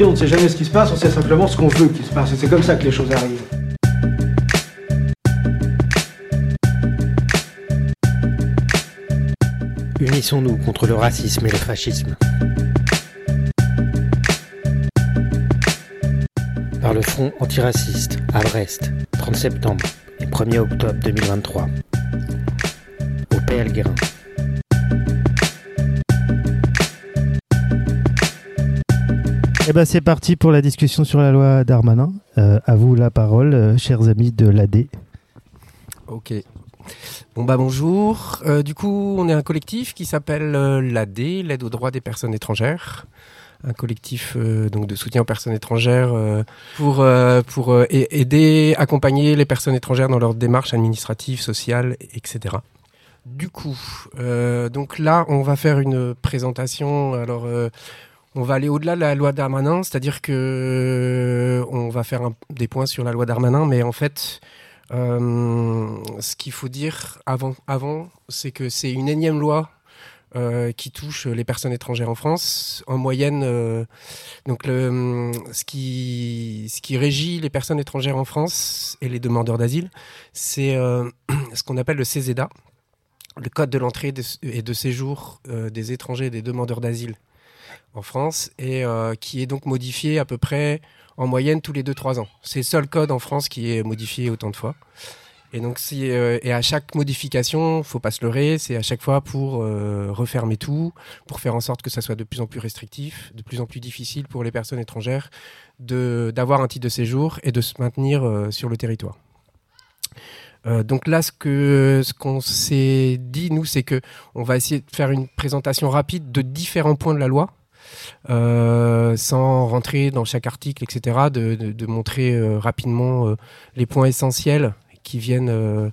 on ne sait jamais ce qui se passe, on sait simplement ce qu'on veut qu'il se passe. Et c'est comme ça que les choses arrivent. Unissons-nous contre le racisme et le fascisme. Par le Front antiraciste à Brest, 30 septembre et 1er octobre 2023. Au PL Guérin. Eh ben c'est parti pour la discussion sur la loi Darmanin. Euh, à vous la parole, euh, chers amis de l'AD. Ok. Bon bah bonjour. Euh, du coup, on est un collectif qui s'appelle l'AD, l'aide aux droits des personnes étrangères. Un collectif de soutien aux personnes étrangères pour aider, accompagner les personnes étrangères dans leurs démarches administratives, sociales, etc. Du coup, donc là, on va faire une présentation. On va aller au-delà de la loi Darmanin, c'est-à-dire que euh, on va faire des points sur la loi Darmanin, mais en fait, euh, ce qu'il faut dire avant, c'est que c'est une énième loi euh, qui touche les personnes étrangères en France. En moyenne, donc ce, qui, régit les personnes étrangères en France et les demandeurs d'asile, c'est ce qu'on appelle le CESEDA, le Code de l'entrée et de séjour des étrangers et des demandeurs d'asile en France, et euh, qui est donc modifié à peu près en moyenne tous les 2-3 ans. C'est le seul code en France qui est modifié autant de fois. Et donc, si, euh, et à chaque modification, faut pas se leurrer, c'est à chaque fois pour euh, refermer tout, pour faire en sorte que ça soit de plus en plus restrictif, de plus en plus difficile pour les personnes étrangères d'avoir un titre de séjour et de se maintenir euh, sur le territoire. Euh, donc là, ce que ce qu'on s'est dit nous, c'est que on va essayer de faire une présentation rapide de différents points de la loi, euh, sans rentrer dans chaque article, etc. De, montrer euh, rapidement euh, les points essentiels qui viennent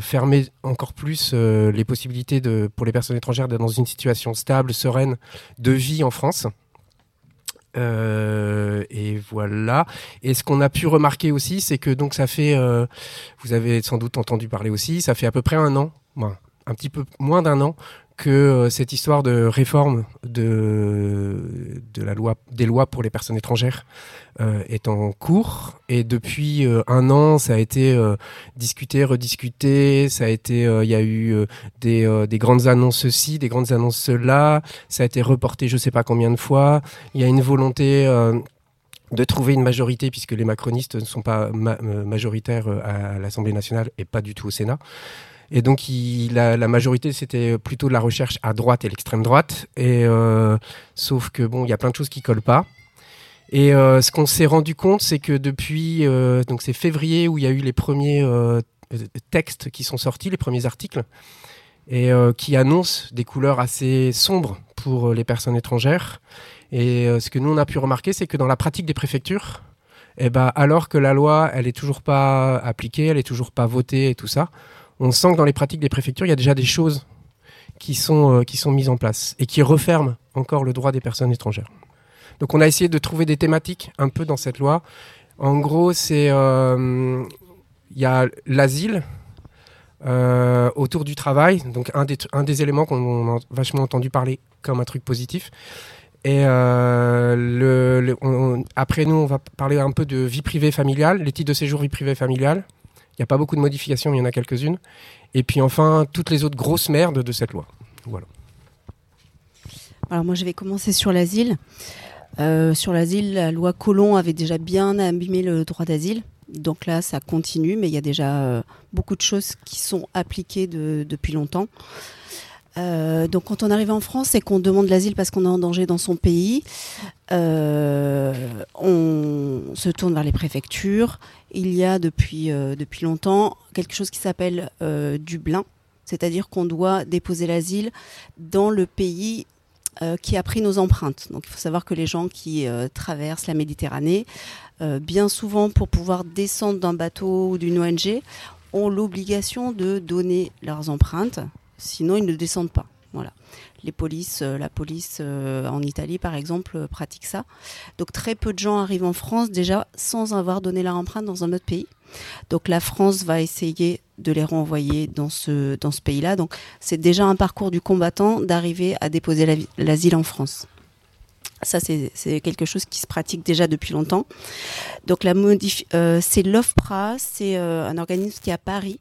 fermer encore plus les possibilités de, pour les personnes étrangères d'être dans une situation stable, sereine de vie en France. Et voilà. Et ce qu'on a pu remarquer aussi, c'est que donc ça fait, vous avez sans doute entendu parler aussi, ça fait à peu près un an, un petit peu moins d'un an, que euh, cette histoire de réforme de, de la loi, des lois pour les personnes étrangères euh, est en cours. Et depuis euh, un an, ça a été euh, discuté, rediscuté. Ça a été, euh, il y a eu euh, des, des grandes annonces ceci, des grandes annonces cela. Ça a été reporté, je sais pas combien de fois. Il y a une volonté. de trouver une majorité, puisque les macronistes ne sont pas ma- majoritaires à l'Assemblée nationale et pas du tout au Sénat. Et donc, la, majorité, c'était plutôt de la recherche à droite et l'extrême droite. Et euh, sauf que bon, il y a plein de choses qui collent pas. Et euh, ce qu'on s'est rendu compte, c'est que depuis, euh, donc c'est février où il y a eu les premiers textes qui sont sortis, les premiers articles, et qui annoncent des couleurs assez sombres pour les personnes étrangères. Et ce que nous on a pu remarquer, c'est que dans la pratique des préfectures, eh ben, alors que la loi, elle est toujours pas appliquée, elle est toujours pas votée et tout ça, on sent que dans les pratiques des préfectures, il y a déjà des choses qui sont, euh, qui sont mises en place et qui referment encore le droit des personnes étrangères. Donc on a essayé de trouver des thématiques un peu dans cette loi. En gros, c'est euh, il y a l'asile euh, autour du travail, donc un des, éléments qu'on a vachement entendu parler comme un truc positif. Et après nous, on va parler un peu de vie privée familiale, les titres de séjour vie privée familiale. Il n'y a pas beaucoup de modifications, mais il y en a quelques-unes. Et puis enfin, toutes les autres grosses merdes de cette loi. Voilà. Alors moi, je vais commencer sur l'asile. Euh, sur l'asile, la loi Colomb avait déjà bien abîmé le droit d'asile. Donc là, ça continue, mais il y a déjà euh, beaucoup de choses qui sont appliquées de- depuis longtemps. Euh, donc quand on arrive en France et qu'on demande l'asile parce qu'on est en danger dans son pays, euh, on se tourne vers les préfectures. Il y a depuis, euh, depuis longtemps quelque chose qui s'appelle Dublin, c'est-à-dire qu'on doit déposer l'asile dans le pays qui a pris nos empreintes. Donc il faut savoir que les gens qui traversent la Méditerranée, bien souvent pour pouvoir descendre d'un bateau ou d'une ONG, ont l'obligation de donner leurs empreintes, sinon ils ne descendent pas. Voilà. Les polices, euh, la police euh, en Italie par exemple euh, pratique ça. Donc très peu de gens arrivent en France déjà sans avoir donné leur empreinte dans un autre pays. Donc la France va essayer de les renvoyer dans ce, dans ce pays-là. Donc c'est déjà un parcours du combattant d'arriver à déposer la- l'asile en France. Ça, c'est quelque chose qui se pratique déjà depuis longtemps. Donc, c'est l'OFPRA, c'est un organisme qui est à Paris,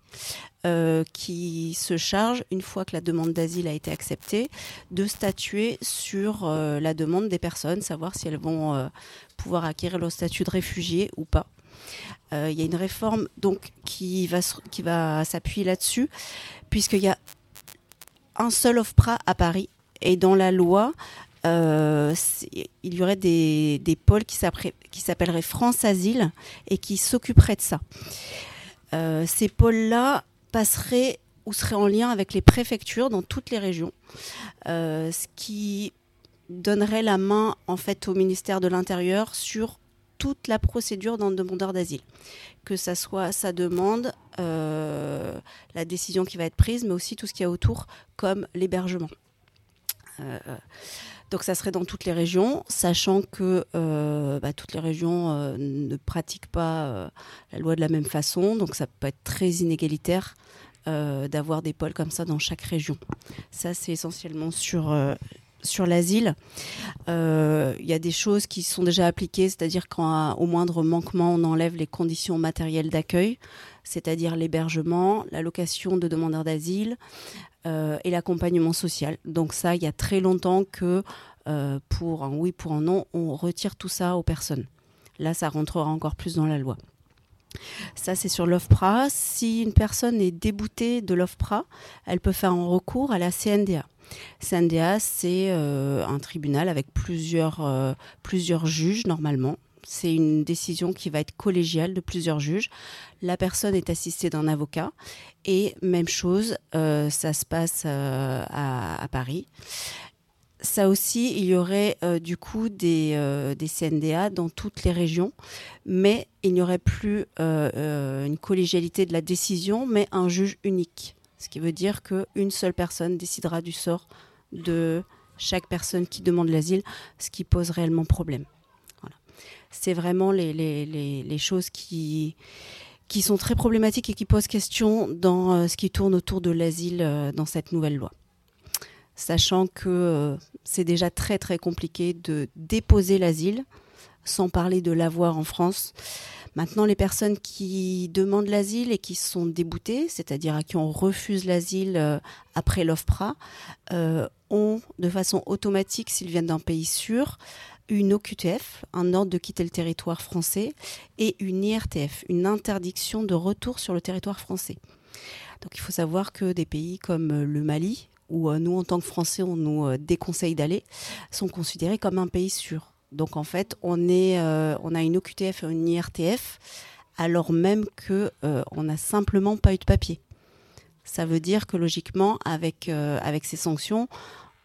euh, qui se charge, une fois que la demande d'asile a été acceptée, de statuer sur la demande des personnes, savoir si elles vont pouvoir acquérir le statut de réfugié ou pas. Il y a une réforme donc qui va, qui va s'appuyer là-dessus, puisqu'il y a un seul OFPRA à Paris. Et dans la loi, euh, il y aurait des, pôles qui s'appelleraient France Asile et qui s'occuperaient de ça. Euh, ces pôles-là passeraient ou seraient en lien avec les préfectures dans toutes les régions, euh, ce qui donnerait la main en fait au ministère de l'Intérieur sur toute la procédure d'un demandeur d'asile, que ça soit sa demande, la décision qui va être prise, mais aussi tout ce qu'il y a autour, comme l'hébergement. Donc ça serait dans toutes les régions, sachant que euh, bah, toutes les régions euh, ne pratiquent pas euh, la loi de la même façon, donc ça peut être très inégalitaire d'avoir des pôles comme ça dans chaque région. Ça c'est essentiellement sur sur l'asile, il y a des choses qui sont déjà appliquées, c'est-à-dire quand au moindre manquement, on enlève les conditions matérielles d'accueil, c'est-à-dire l'hébergement, la location de demandeurs d'asile, euh, et l'accompagnement social. Donc ça, il y a très longtemps que euh, pour un oui, pour un non, on retire tout ça aux personnes. Là, ça rentrera encore plus dans la loi. Ça, c'est sur l'OFPRA. Si une personne est déboutée de l'OFPRA, elle peut faire un recours à la CNDA. CNDA, c'est euh, un tribunal avec plusieurs, plusieurs juges normalement c'est une décision qui va être collégiale de plusieurs juges. La personne est assistée d'un avocat et même chose, euh, ça se passe euh, à, Paris. Ça aussi, il y aurait euh, du coup des, des, CNDA dans toutes les régions, mais il n'y aurait plus une collégialité de la décision, mais un juge unique. Ce qui veut dire qu'une seule personne décidera du sort de chaque personne qui demande l'asile, ce qui pose réellement problème c'est vraiment les, les, choses qui, qui sont très problématiques et qui posent question dans euh, ce qui tourne autour de l'asile euh, dans cette nouvelle loi. Sachant que euh, c'est déjà très très compliqué de déposer l'asile, sans parler de l'avoir en France. Maintenant, les personnes qui demandent l'asile et qui sont déboutées, c'est-à-dire à qui on refuse l'asile après l'OFPRA, ont de façon automatique, s'ils viennent d'un pays sûr, une OQTF, un ordre de quitter le territoire français, et une IRTF, une interdiction de retour sur le territoire français. Donc il faut savoir que des pays comme euh, le Mali, où euh, nous en tant que Français on nous euh, déconseille d'aller, sont considérés comme un pays sûr. Donc en fait on, on a une OQTF et une IRTF alors même que on n'a simplement pas eu de papier. Ça veut dire que logiquement avec, avec ces sanctions,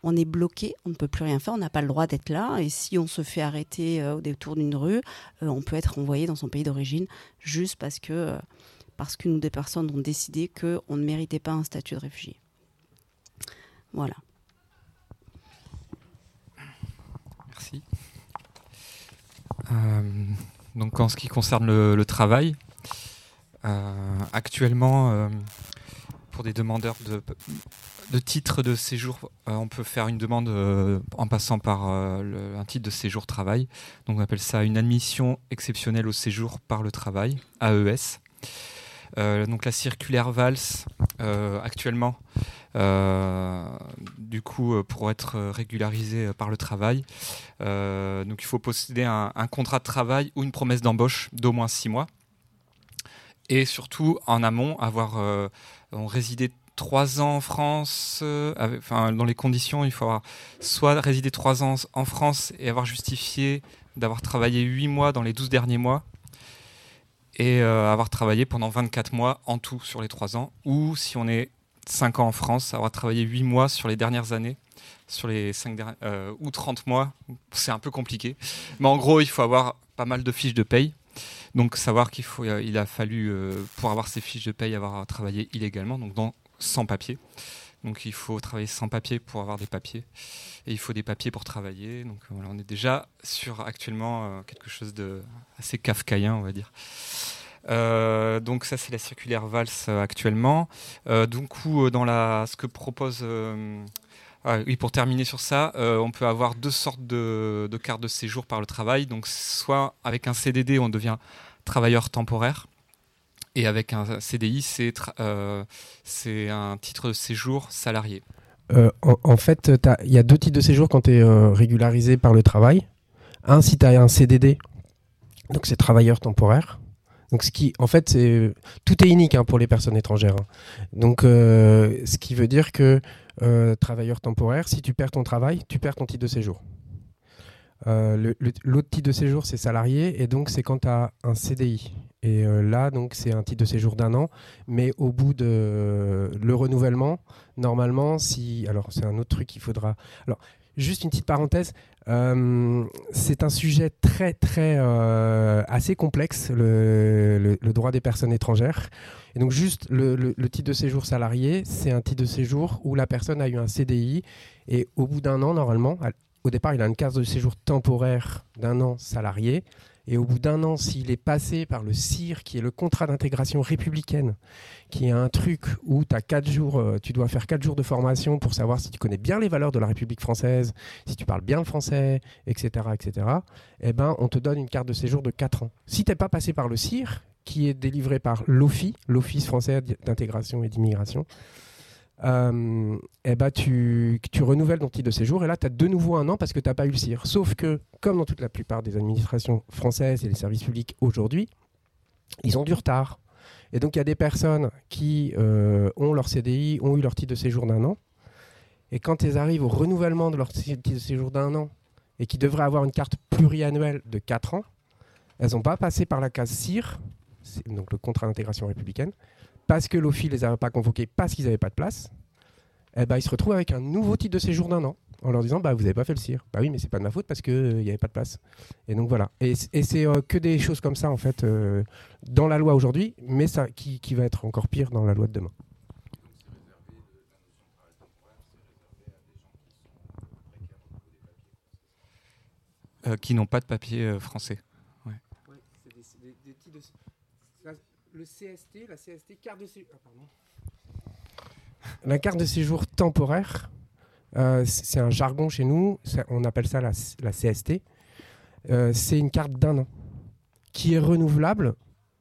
on est bloqué, on ne peut plus rien faire, on n'a pas le droit d'être là. Et si on se fait arrêter euh, au détour d'une rue, euh, on peut être envoyé dans son pays d'origine juste parce que euh, parce qu'une ou des personnes ont décidé qu'on ne méritait pas un statut de réfugié. Voilà. Merci. Donc en ce qui concerne le, travail, actuellement, pour des demandeurs de, de titre de séjour, euh, on peut faire une demande euh, en passant par euh, un titre de séjour travail. Donc on appelle ça une admission exceptionnelle au séjour par le travail, AES. Donc la circulaire VALS, actuellement, du coup, pour être régularisé par le travail, donc il faut posséder un, contrat de travail ou une promesse d'embauche d'au moins six mois. Et surtout, en amont, avoir résidé trois ans en France, euh, enfin, dans les conditions, il faut avoir soit résidé trois ans en France et avoir justifié d'avoir travaillé huit mois dans les douze derniers mois, et euh, avoir travaillé pendant 24 mois en tout sur les trois ans, ou si on est cinq ans en France, avoir travaillé huit mois sur les dernières années, sur les cinq dernières, euh, ou 30 mois, c'est un peu compliqué. Mais en gros, il faut avoir pas mal de fiches de paye. Donc savoir qu'il il a fallu pour avoir ces fiches de paye avoir travaillé illégalement. Donc sans papier. Donc il faut travailler sans papier pour avoir des papiers. Et il faut des papiers pour travailler. Donc voilà, on est déjà sur actuellement euh, quelque chose de assez kafkaïen, on va dire. Euh, donc ça c'est la circulaire VALS euh, actuellement. donc dans la, ce que propose Ah oui, pour terminer sur ça, euh, on peut avoir deux sortes de, de cartes de séjour par le travail. Donc, soit avec un CDD, on devient travailleur temporaire. Et avec un CDI, euh, c'est un titre de séjour salarié. Euh, en, fait, il y a deux types de séjours quand tu es régularisé par le travail. Un, si tu as un CDD, donc c'est travailleur temporaire. Donc, en fait, tout est unique hein, pour les personnes étrangères. hein. Donc, euh, ce qui veut dire que euh, travailleur temporaire, si tu perds ton travail, tu perds ton titre de séjour. Euh, L'autre titre de séjour, c'est salarié, et donc c'est quand tu as un CDI. Et euh, là, donc, c'est un titre de séjour d'un an, mais au bout de le renouvellement, normalement, si. Alors, c'est un autre truc qu'il faudra. Alors, juste une petite parenthèse. euh, c'est un sujet très, très. euh, assez complexe, le, droit des personnes étrangères. Et donc, juste le, le- titre de séjour salarié, c'est un titre de séjour où la personne a eu un CDI et au bout d'un an, normalement, au départ, il a une carte de séjour temporaire d'un an salarié. Et au bout d'un an, s'il est passé par le CIR, qui est le contrat d'intégration républicaine, qui est un truc où as quatre jours, euh, tu dois faire 4 jours de formation pour savoir si tu connais bien les valeurs de la République française, si tu parles bien le français, etc., etc., eh ben, on te donne une carte de séjour de 4 ans. Si tu n'es pas passé par le CIR, qui est délivré par l'OFI, l'Office français d'intégration et d'immigration, euh, eh ben, tu, tu renouvelles ton titre de séjour et là, tu as de nouveau un an parce que tu n'as pas eu le CIR. Sauf que, comme dans toute la plupart des administrations françaises et les services publics aujourd'hui, ils ont du retard. Et donc, il y a des personnes qui euh, ont leur CDI, ont eu leur titre de séjour d'un an. Et quand elles arrivent au renouvellement de leur titre de séjour d'un an et qui devraient avoir une carte pluriannuelle de 4 ans, elles n'ont pas passé par la case CIR, donc le contrat d'intégration républicaine, parce que l'OFI les avait pas convoqués parce qu'ils n'avaient pas de place. Eh ben, ils se retrouvent avec un nouveau titre de séjour d'un an en leur disant bah, Vous n'avez pas fait le CIR. Bah oui, mais c'est pas de ma faute parce qu'il n'y avait pas de place. Et donc voilà. Et, c'est euh, que des choses comme ça, en fait, euh, dans la loi aujourd'hui, mais ça qui, va être encore pire dans la loi de demain. euh, qui n'ont pas de papier euh, français. CST, la CST, carte de séjour. La carte de séjour temporaire, euh, c'est un jargon chez nous, on appelle ça la, CST. Euh, c'est une carte d'un an qui est renouvelable.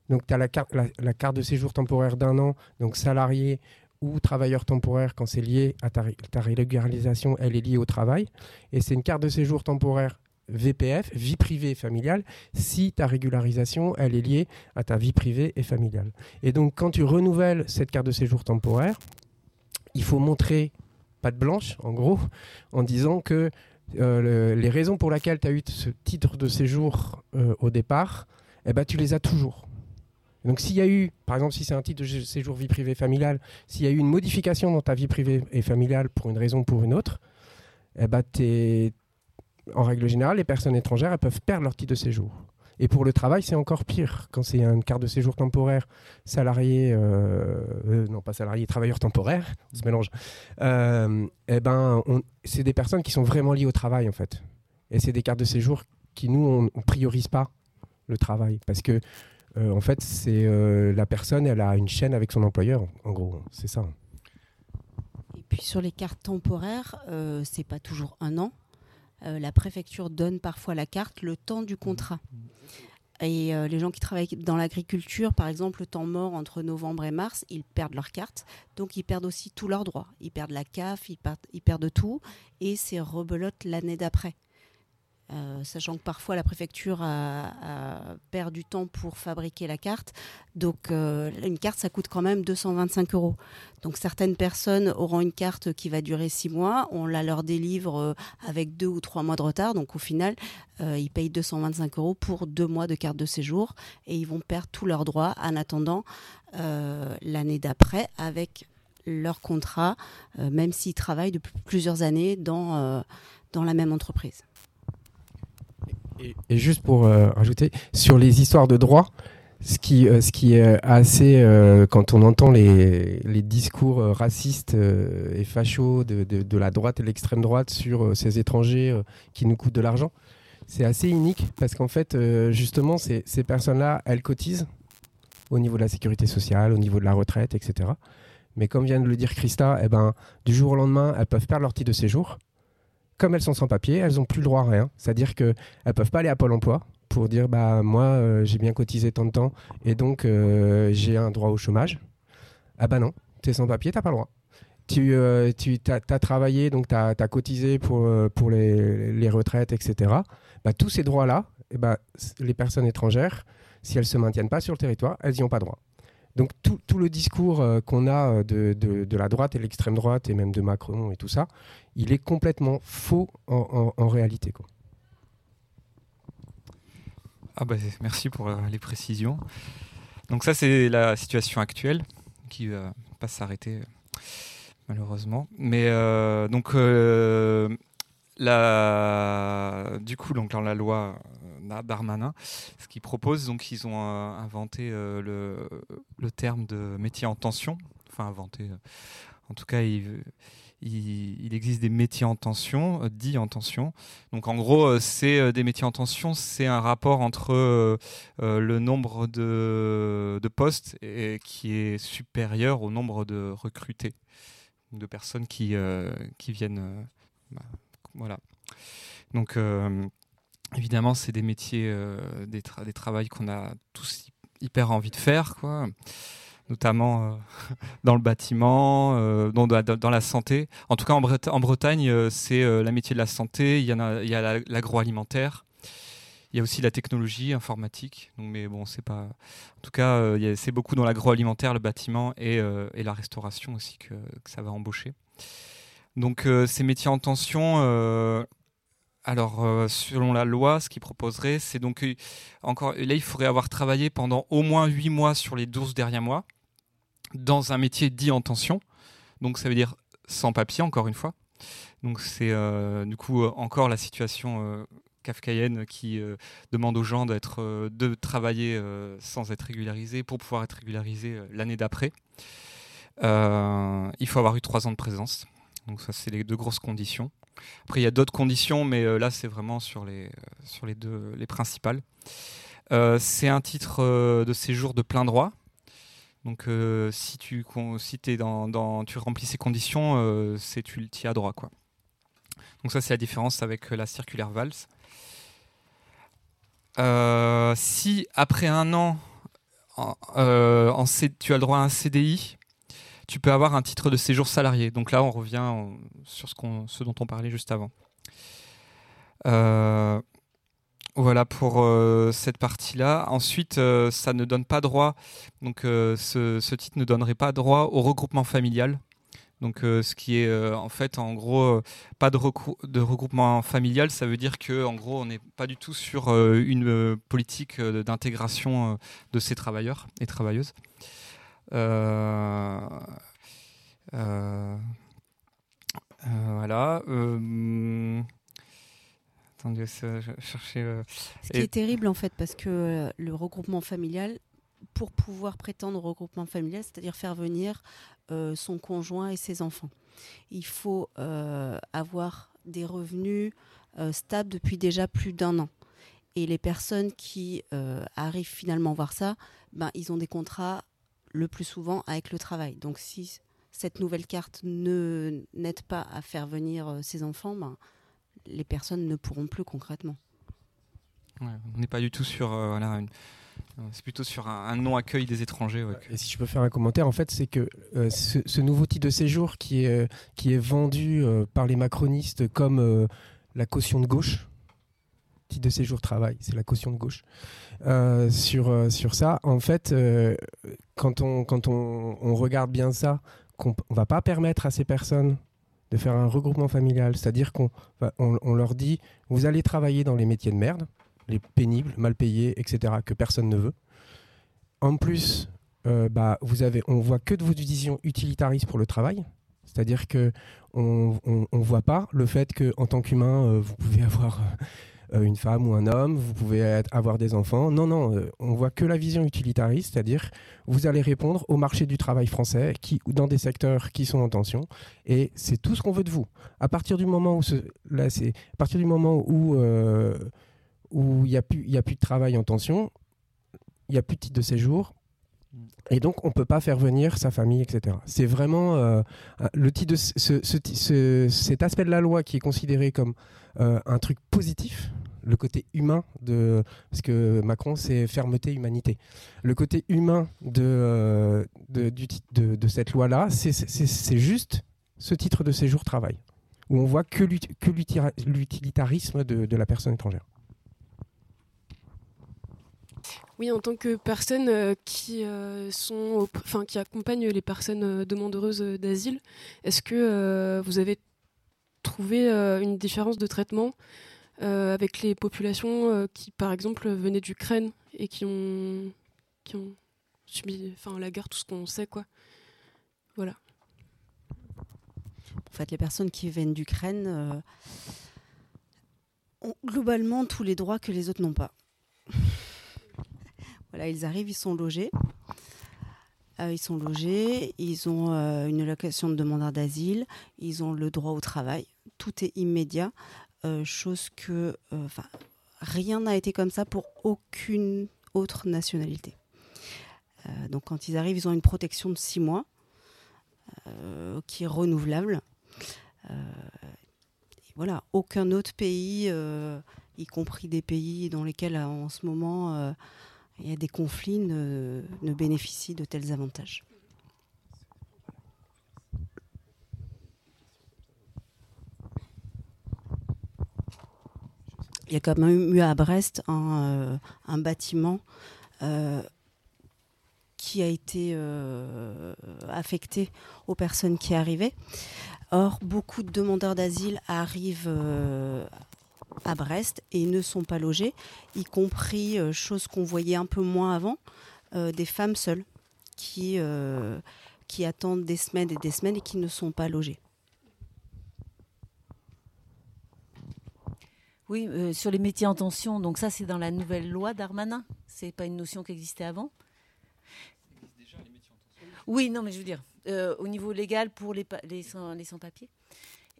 Donc, tu as la carte, la, carte de séjour temporaire d'un an, donc salarié ou travailleur temporaire quand c'est lié à ta, ta régularisation, elle est liée au travail. Et c'est une carte de séjour temporaire VPF, vie privée et familiale, si ta régularisation, elle est liée à ta vie privée et familiale. Et donc, quand tu renouvelles cette carte de séjour temporaire, il faut montrer patte blanche, en gros, en disant que euh, le- les raisons pour lesquelles tu as eu ce titre de séjour euh, au départ, eh ben, tu les as toujours. Donc s'il y a eu, par exemple, si c'est un titre de séjour vie privée familiale, s'il y a eu une modification dans ta vie privée et familiale pour une raison ou pour une autre, eh ben, t'es- en règle générale, les personnes étrangères elles peuvent perdre leur titre de séjour. Et pour le travail, c'est encore pire. Quand c'est une carte de séjour temporaire, salarié, euh, euh, non pas salarié, travailleur temporaire, on se mélange, euh, eh ben, c'est des personnes qui sont vraiment liées au travail en fait. Et c'est des cartes de séjour qui nous, on, on priorise pas le travail parce que en fait, c'est la personne, elle a une chaîne avec son employeur, en gros, c'est ça. Et puis sur les cartes temporaires, c'est pas toujours un an. Euh, la préfecture donne parfois la carte le temps du contrat. Et euh, les gens qui travaillent dans l'agriculture, par exemple, le temps mort entre novembre et mars, ils perdent leur carte. Donc ils perdent aussi tous leurs droits. Ils perdent la CAF, ils perdent, ils perdent tout. Et c'est rebelote l'année d'après. Euh, sachant que parfois la préfecture perd du temps pour fabriquer la carte. Donc euh, une carte, ça coûte quand même 225 euros. Donc certaines personnes auront une carte qui va durer six mois, on la leur délivre euh, avec deux ou trois mois de retard, donc au final, ils payent 225 euros pour deux mois de carte de séjour et ils vont perdre tous leurs droits en attendant l'année d'après avec leur contrat, même s'ils travaillent depuis plusieurs années dans, dans la même entreprise. Et, juste pour euh, rajouter, sur les histoires de droit, ce qui, euh, ce qui est assez, euh, quand on entend les, discours racistes et fachos de, la droite et l'extrême droite sur ces étrangers qui nous coûtent de l'argent, c'est assez unique parce qu'en fait, justement, ces, ces personnes-là, elles cotisent au niveau de la sécurité sociale, au niveau de la retraite, etc. Mais comme vient de le dire Christa, eh ben, du jour au lendemain, elles peuvent perdre leur titre de séjour. Comme elles sont sans papier, elles n'ont plus le droit à rien. C'est-à-dire qu'elles ne peuvent pas aller à Pôle emploi pour dire bah moi euh, j'ai bien cotisé tant de temps et donc euh, j'ai un droit au chômage. Ah bah non, tu es sans papier, t'as pas le droit. Tu, euh, as, travaillé, donc tu as, cotisé pour, pour les, les retraites, etc. Bah, tous ces droits-là, eh bah, les personnes étrangères, si elles ne se maintiennent pas sur le territoire, elles n'y ont pas droit. Donc tout, tout le discours qu'on a de, de, de, la droite et l'extrême droite, et même de Macron et tout ça, il est complètement faux en, en, réalité. Quoi. Ah bah, merci pour euh, les précisions. Donc ça c'est la situation actuelle qui ne va pas s'arrêter malheureusement. Mais euh, donc euh, la, du coup donc dans la loi Darmanin, ce qu'ils proposent donc ils ont inventé le, le, terme de métier en tension. Enfin inventé. en tout cas il, existe des métiers en tension, euh, dits en tension. Donc en gros, euh, c'est euh, des métiers en tension, c'est un rapport entre le nombre de, postes et, qui est supérieur au nombre de recrutés, de personnes qui, qui viennent. Bah, voilà. Donc évidemment, c'est des métiers, des, des travails qu'on a tous hyper envie de faire, quoi notamment euh, dans le bâtiment, euh, dans, la santé. En tout cas, en, Bretagne, euh, c'est la métier de la santé, il y, a, l'agroalimentaire. Il y a aussi la technologie informatique, mais bon, c'est pas. En tout cas, c'est beaucoup dans l'agroalimentaire, le bâtiment et, la restauration aussi que ça va embaucher. Donc, ces métiers en tension, alors, selon la loi, ce qu'il proposerait, c'est donc encore là, il faudrait avoir travaillé pendant au moins 8 mois sur les 12 derniers mois dans un métier dit en tension. Donc ça veut dire sans papier, encore une fois. Donc c'est euh, du coup euh, encore la situation euh, kafkaïenne qui demande aux gens d'être, de travailler sans être régularisés pour pouvoir être régularisés l'année d'après. il faut avoir eu trois ans de présence. Donc ça c'est les deux grosses conditions. Après il y a d'autres conditions, mais là c'est vraiment sur les, les deux les principales. c'est un titre de séjour de plein droit. Donc euh, si tu remplis ces conditions, euh, c'est tu y as droit quoi. Donc ça c'est la différence avec euh, la circulaire Valls. si après un an tu as le droit à un CDI, tu peux avoir un titre de séjour salarié. Donc là on revient sur ce, dont on parlait juste avant. Voilà pour euh, cette partie-là. Ensuite, euh, ça ne donne pas droit, donc euh, ce, titre ne donnerait pas droit au regroupement familial. Donc, ce qui est en fait, en gros, pas de, de, regroupement familial, ça veut dire que, en gros, on n'est pas du tout sur une politique d'intégration de ces travailleurs et travailleuses. Voilà. Euh, Ce qui est terrible en fait, parce que euh, le regroupement familial, pour pouvoir prétendre au regroupement familial, c'est-à-dire faire venir euh, son conjoint et ses enfants, il faut avoir des revenus stables depuis déjà plus d'un an. Et les personnes qui arrivent finalement voir ça, ben, ils ont des contrats le plus souvent avec le travail. Donc si cette nouvelle carte ne n'aide pas à faire venir ses enfants, ben, les personnes ne pourront plus concrètement. on n'est pas du tout sur euh, voilà, c'est plutôt sur un, non-accueil des étrangers. Et si je peux faire un commentaire, en fait, c'est que euh, ce, nouveau type de séjour qui est, euh, qui est vendu par les macronistes comme la caution de gauche, de séjour travail, c'est la caution de gauche. sur, sur ça, en fait, quand, on, quand on, on, regarde bien ça, qu'on ne va pas permettre à ces personnes de faire un regroupement familial, c'est-à-dire qu'on on, leur dit vous allez travailler dans les métiers de merde, les pénibles, mal payés, etc., que personne ne veut. En plus, euh, bah, vous avez, on voit que de vos visions utilitaristes pour le travail, c'est-à-dire que on, on, voit pas le fait que en tant qu'humain, euh, vous pouvez avoir euh, une femme ou un homme, vous pouvez avoir des enfants. Non, non, euh, on voit que la vision utilitariste, c'est-à-dire vous allez répondre au marché du travail français qui, dans des secteurs qui sont en tension, et c'est tout ce qu'on veut de vous. À partir du moment où, c'est du moment où euh, où il n'y a plus a plus de travail en tension, il n'y a plus de titre de séjour, Et donc, on peut pas faire venir sa famille, etc. C'est vraiment euh, le titre de ce, ce- ce- cet aspect de la loi qui est considéré comme euh, un truc positif, le côté humain de parce que Macron c'est fermeté humanité. Le côté humain de euh, de, du de, cette loi là, c'est juste ce titre de séjour travail où on voit que l'utilitarisme de, de la personne étrangère. Oui, en tant que personne euh, qui euh, sont, enfin qui accompagne les personnes euh, demandeuses d'asile, est-ce que vous avez trouvé une différence de traitement avec les populations euh, qui, par exemple, venaient d'Ukraine et qui ont, subi, la guerre, tout ce qu'on sait, quoi. Voilà. En fait, les personnes qui viennent d'Ukraine euh, ont globalement tous les droits que les autres n'ont pas. voilà, ils arrivent, ils sont logés. Euh, ils sont logés, ils ont euh, une allocation de demandeur d'asile, ils ont le droit au travail. Tout est immédiat, euh, chose que, euh, rien n'a été comme ça pour aucune autre nationalité. Euh, donc, quand ils arrivent, ils ont une protection de six mois euh, qui est renouvelable. Euh, voilà, aucun autre pays, euh, y compris des pays dans lesquels euh, en ce moment euh, il y a des conflits, ne, ne bénéficie de tels avantages. Il y a quand même eu à Brest un, euh, bâtiment euh, qui a été euh, affecté aux personnes qui arrivaient. Or, beaucoup de demandeurs d'asile arrivent à Brest et ne sont pas logés, y compris, chose qu'on voyait un peu moins avant, des femmes seules qui, qui attendent des semaines et des semaines et qui ne sont pas logées. Oui, euh, sur les métiers en tension, donc ça c'est dans la nouvelle loi Darmanin. C'est pas une notion qui existait avant. Oui, non, mais je veux dire, euh, au niveau légal pour les, pa- les, sans, les sans-papiers.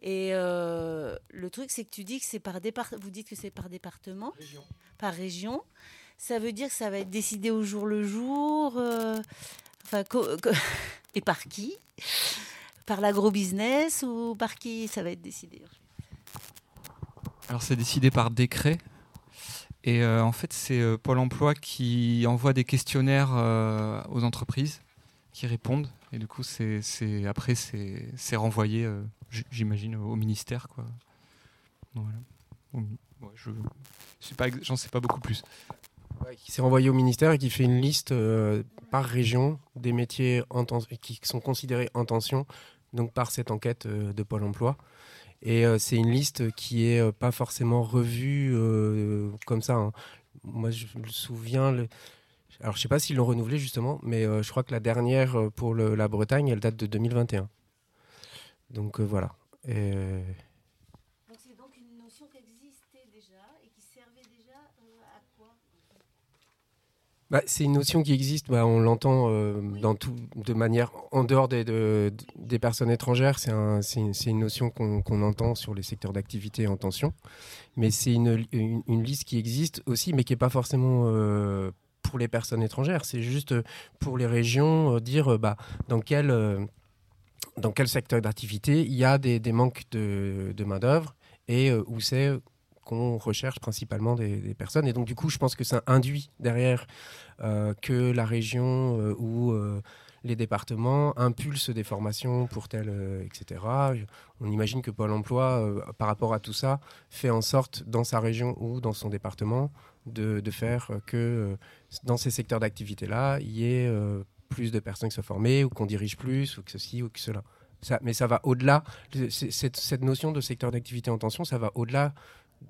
Et euh, le truc, c'est que tu dis que c'est par départ, vous dites que c'est par département, par région. Ça veut dire que ça va être décidé au jour le jour. enfin, et par qui? Par l'agro-business ou par qui? Ça va être décidé Alors c'est décidé par décret. Et euh, en fait, c'est euh, Pôle Emploi qui envoie des questionnaires euh, aux entreprises qui répondent. Et du coup, c'est, après, c'est, renvoyé, j'imagine, au ministère. Quoi. Voilà. Je j'en sais pas beaucoup plus. Ouais, qui s'est renvoyé au ministère et qui fait une liste par région des métiers qui sont considérés en tension, donc par cette enquête de Pôle Emploi. Et euh, c'est une liste qui est euh, pas forcément revue euh, comme ça. hein. Moi, je me souviens. Alors, je sais pas s'ils l'ont renouvelé justement, mais je crois que la dernière pour la Bretagne, elle date de 2021. Donc voilà euh, Donc c'est donc une notion qui existait déjà et qui servait déjà euh, à quoi Bah, c'est une notion qui existe, bah, on l'entend euh, de manière en dehors des, de- des personnes étrangères. C'est un, c'est une, notion qu'on entend sur les secteurs d'activité en tension, mais c'est une, liste qui existe aussi, mais qui est pas forcément euh, pour les personnes étrangères. C'est juste pour les régions euh, dire bah, dans quel dans quel secteur d'activité il y a des, manques de, de main d'œuvre et où c'est recherche principalement des, personnes. Et donc, du coup, je pense que ça induit derrière euh, que la région euh, ou euh, les départements impulsent des formations pour tel, euh, etc. On imagine que Pôle emploi, par rapport à tout ça, fait en sorte, dans sa région ou dans son département, de, de faire que dans ces secteurs d'activité-là, il y ait plus de personnes qui soient formées ou qu'on dirige plus ou que ceci ou que cela. Ça, mais ça va au-delà. Cette notion de secteur d'activité en tension, ça va au-delà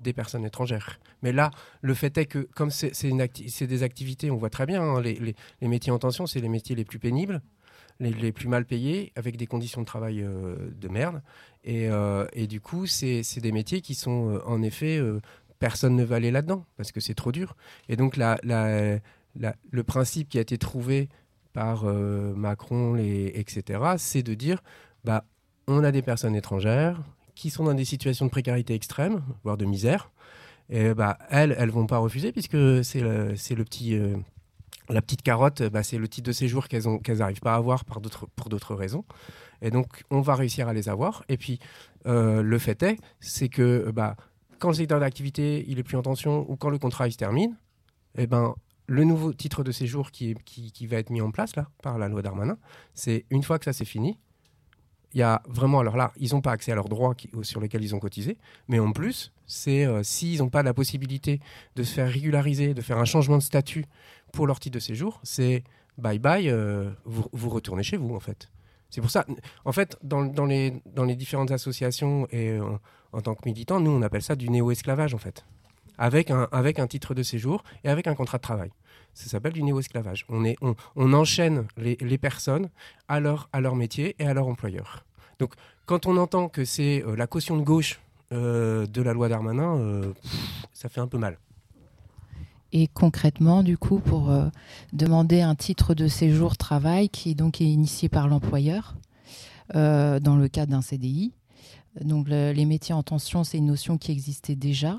des personnes étrangères. Mais là, le fait est que comme c'est des activités, on voit très bien, hein, les, métiers en tension, c'est les métiers les plus pénibles, les, plus mal payés, avec des conditions de travail euh, de merde. Et, euh, du coup, c'est des métiers qui sont euh, en effet, personne ne va aller là-dedans, parce que c'est trop dur. Et donc, le principe qui a été trouvé par Macron, etc., c'est de dire, bah, on a des personnes étrangères qui sont dans des situations de précarité extrême, voire de misère. Et bah, elles, elles vont pas refuser puisque c'est le, le petit, euh, la petite carotte, bah, c'est le titre de séjour qu'elles n'arrivent pas à avoir par pour d'autres raisons. Et donc, on va réussir à les avoir. Et puis, euh, le fait est, c'est que bah, quand le secteur d'activité il est plus en tension ou quand le contrat il se termine, eh ben, le nouveau titre de séjour qui, qui, qui va être mis en place là, par la loi Darmanin, c'est une fois que ça c'est fini, il y a vraiment, alors là, ils n'ont pas accès à leurs droits sur lesquels ils ont cotisé, mais en plus, c'est euh, s'ils n'ont pas la possibilité de se faire régulariser, de faire un changement de statut pour leur titre de séjour, c'est bye bye, euh, vous, retournez chez vous en fait. C'est pour ça, en fait, dans, les, différentes associations et euh, en tant que militants, nous on appelle ça du néo-esclavage en fait, avec un titre de séjour et avec un contrat de travail. Ça s'appelle du néo-esclavage. On, est, enchaîne les, personnes à leur, métier et à leur employeur. Donc, quand on entend que c'est euh, la caution de gauche euh, de la loi Darmanin, euh, ça fait un peu mal. Et concrètement, du coup, pour demander un titre de séjour travail qui est donc initié par l'employeur dans le cadre d'un CDI. Donc le, les métiers en tension, c'est une notion qui existait déjà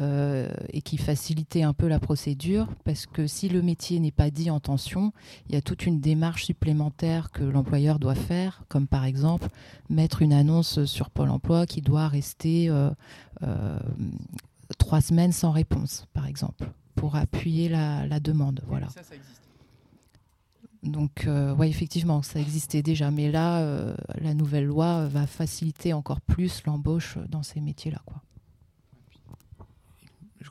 euh, et qui facilitait un peu la procédure parce que si le métier n'est pas dit en tension, il y a toute une démarche supplémentaire que l'employeur doit faire, comme par exemple mettre une annonce sur Pôle Emploi qui doit rester euh, euh, trois semaines sans réponse, par exemple, pour appuyer la, la demande. Voilà. Ça, ça existe. Donc, euh, oui, effectivement, ça existait déjà. Mais là, euh, la nouvelle loi va faciliter encore plus l'embauche dans ces métiers-là. Quoi.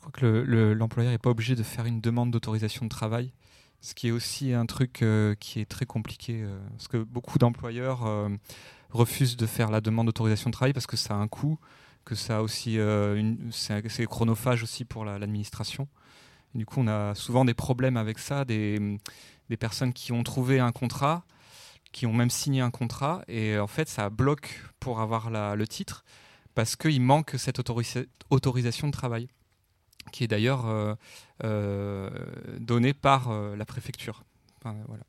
Je crois que l'employeur le, n'est pas obligé de faire une demande d'autorisation de travail, ce qui est aussi un truc euh, qui est très compliqué, euh, parce que beaucoup d'employeurs euh, refusent de faire la demande d'autorisation de travail parce que ça a un coût, que ça a aussi, c'est chronophage aussi pour l'administration. La, du coup, on a souvent des problèmes avec ça, des, personnes qui ont trouvé un contrat, qui ont même signé un contrat, et en fait, ça bloque pour avoir le titre parce qu'il manque cette autorisa autorisation de travail qui est d'ailleurs euh, euh, donné par euh, la préfecture. Voilà.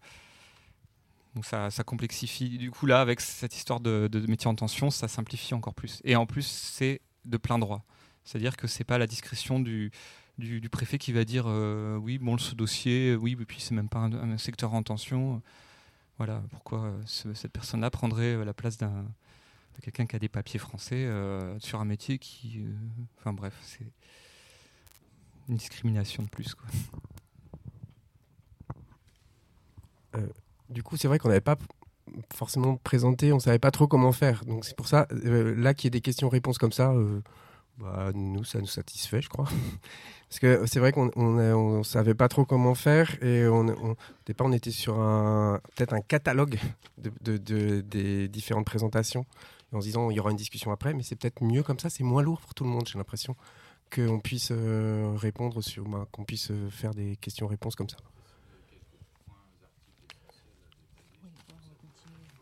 Donc ça, complexifie. Du coup, là, avec cette histoire de, métier en tension, ça simplifie encore plus. Et en plus, c'est de plein droit. C'est-à-dire que c'est pas la discrétion du, préfet qui va dire oui, bon, ce dossier, oui, et puis c'est même pas un, secteur en tension. Voilà, pourquoi ce, cette personne-là prendrait la place d'un quelqu'un qui a des papiers français sur un métier qui. Enfin bref, c'est une discrimination de plus. Quoi. Euh, du coup, c'est vrai qu'on n'avait pas forcément présenté, on savait pas trop comment faire. Donc c'est pour ça, euh, là qu'il y ait des questions-réponses comme ça, euh, bah, nous, ça nous satisfait, je crois. Parce que c'est vrai qu'on on, on, savait pas trop comment faire et on, au départ, on était sur peut-être un catalogue de, des différentes présentations en se disant il y aura une discussion après, mais c'est peut-être mieux comme ça, c'est moins lourd pour tout le monde, j'ai l'impression qu'on puisse euh, répondre sur, bah, qu'on puisse faire des questions-réponses comme ça.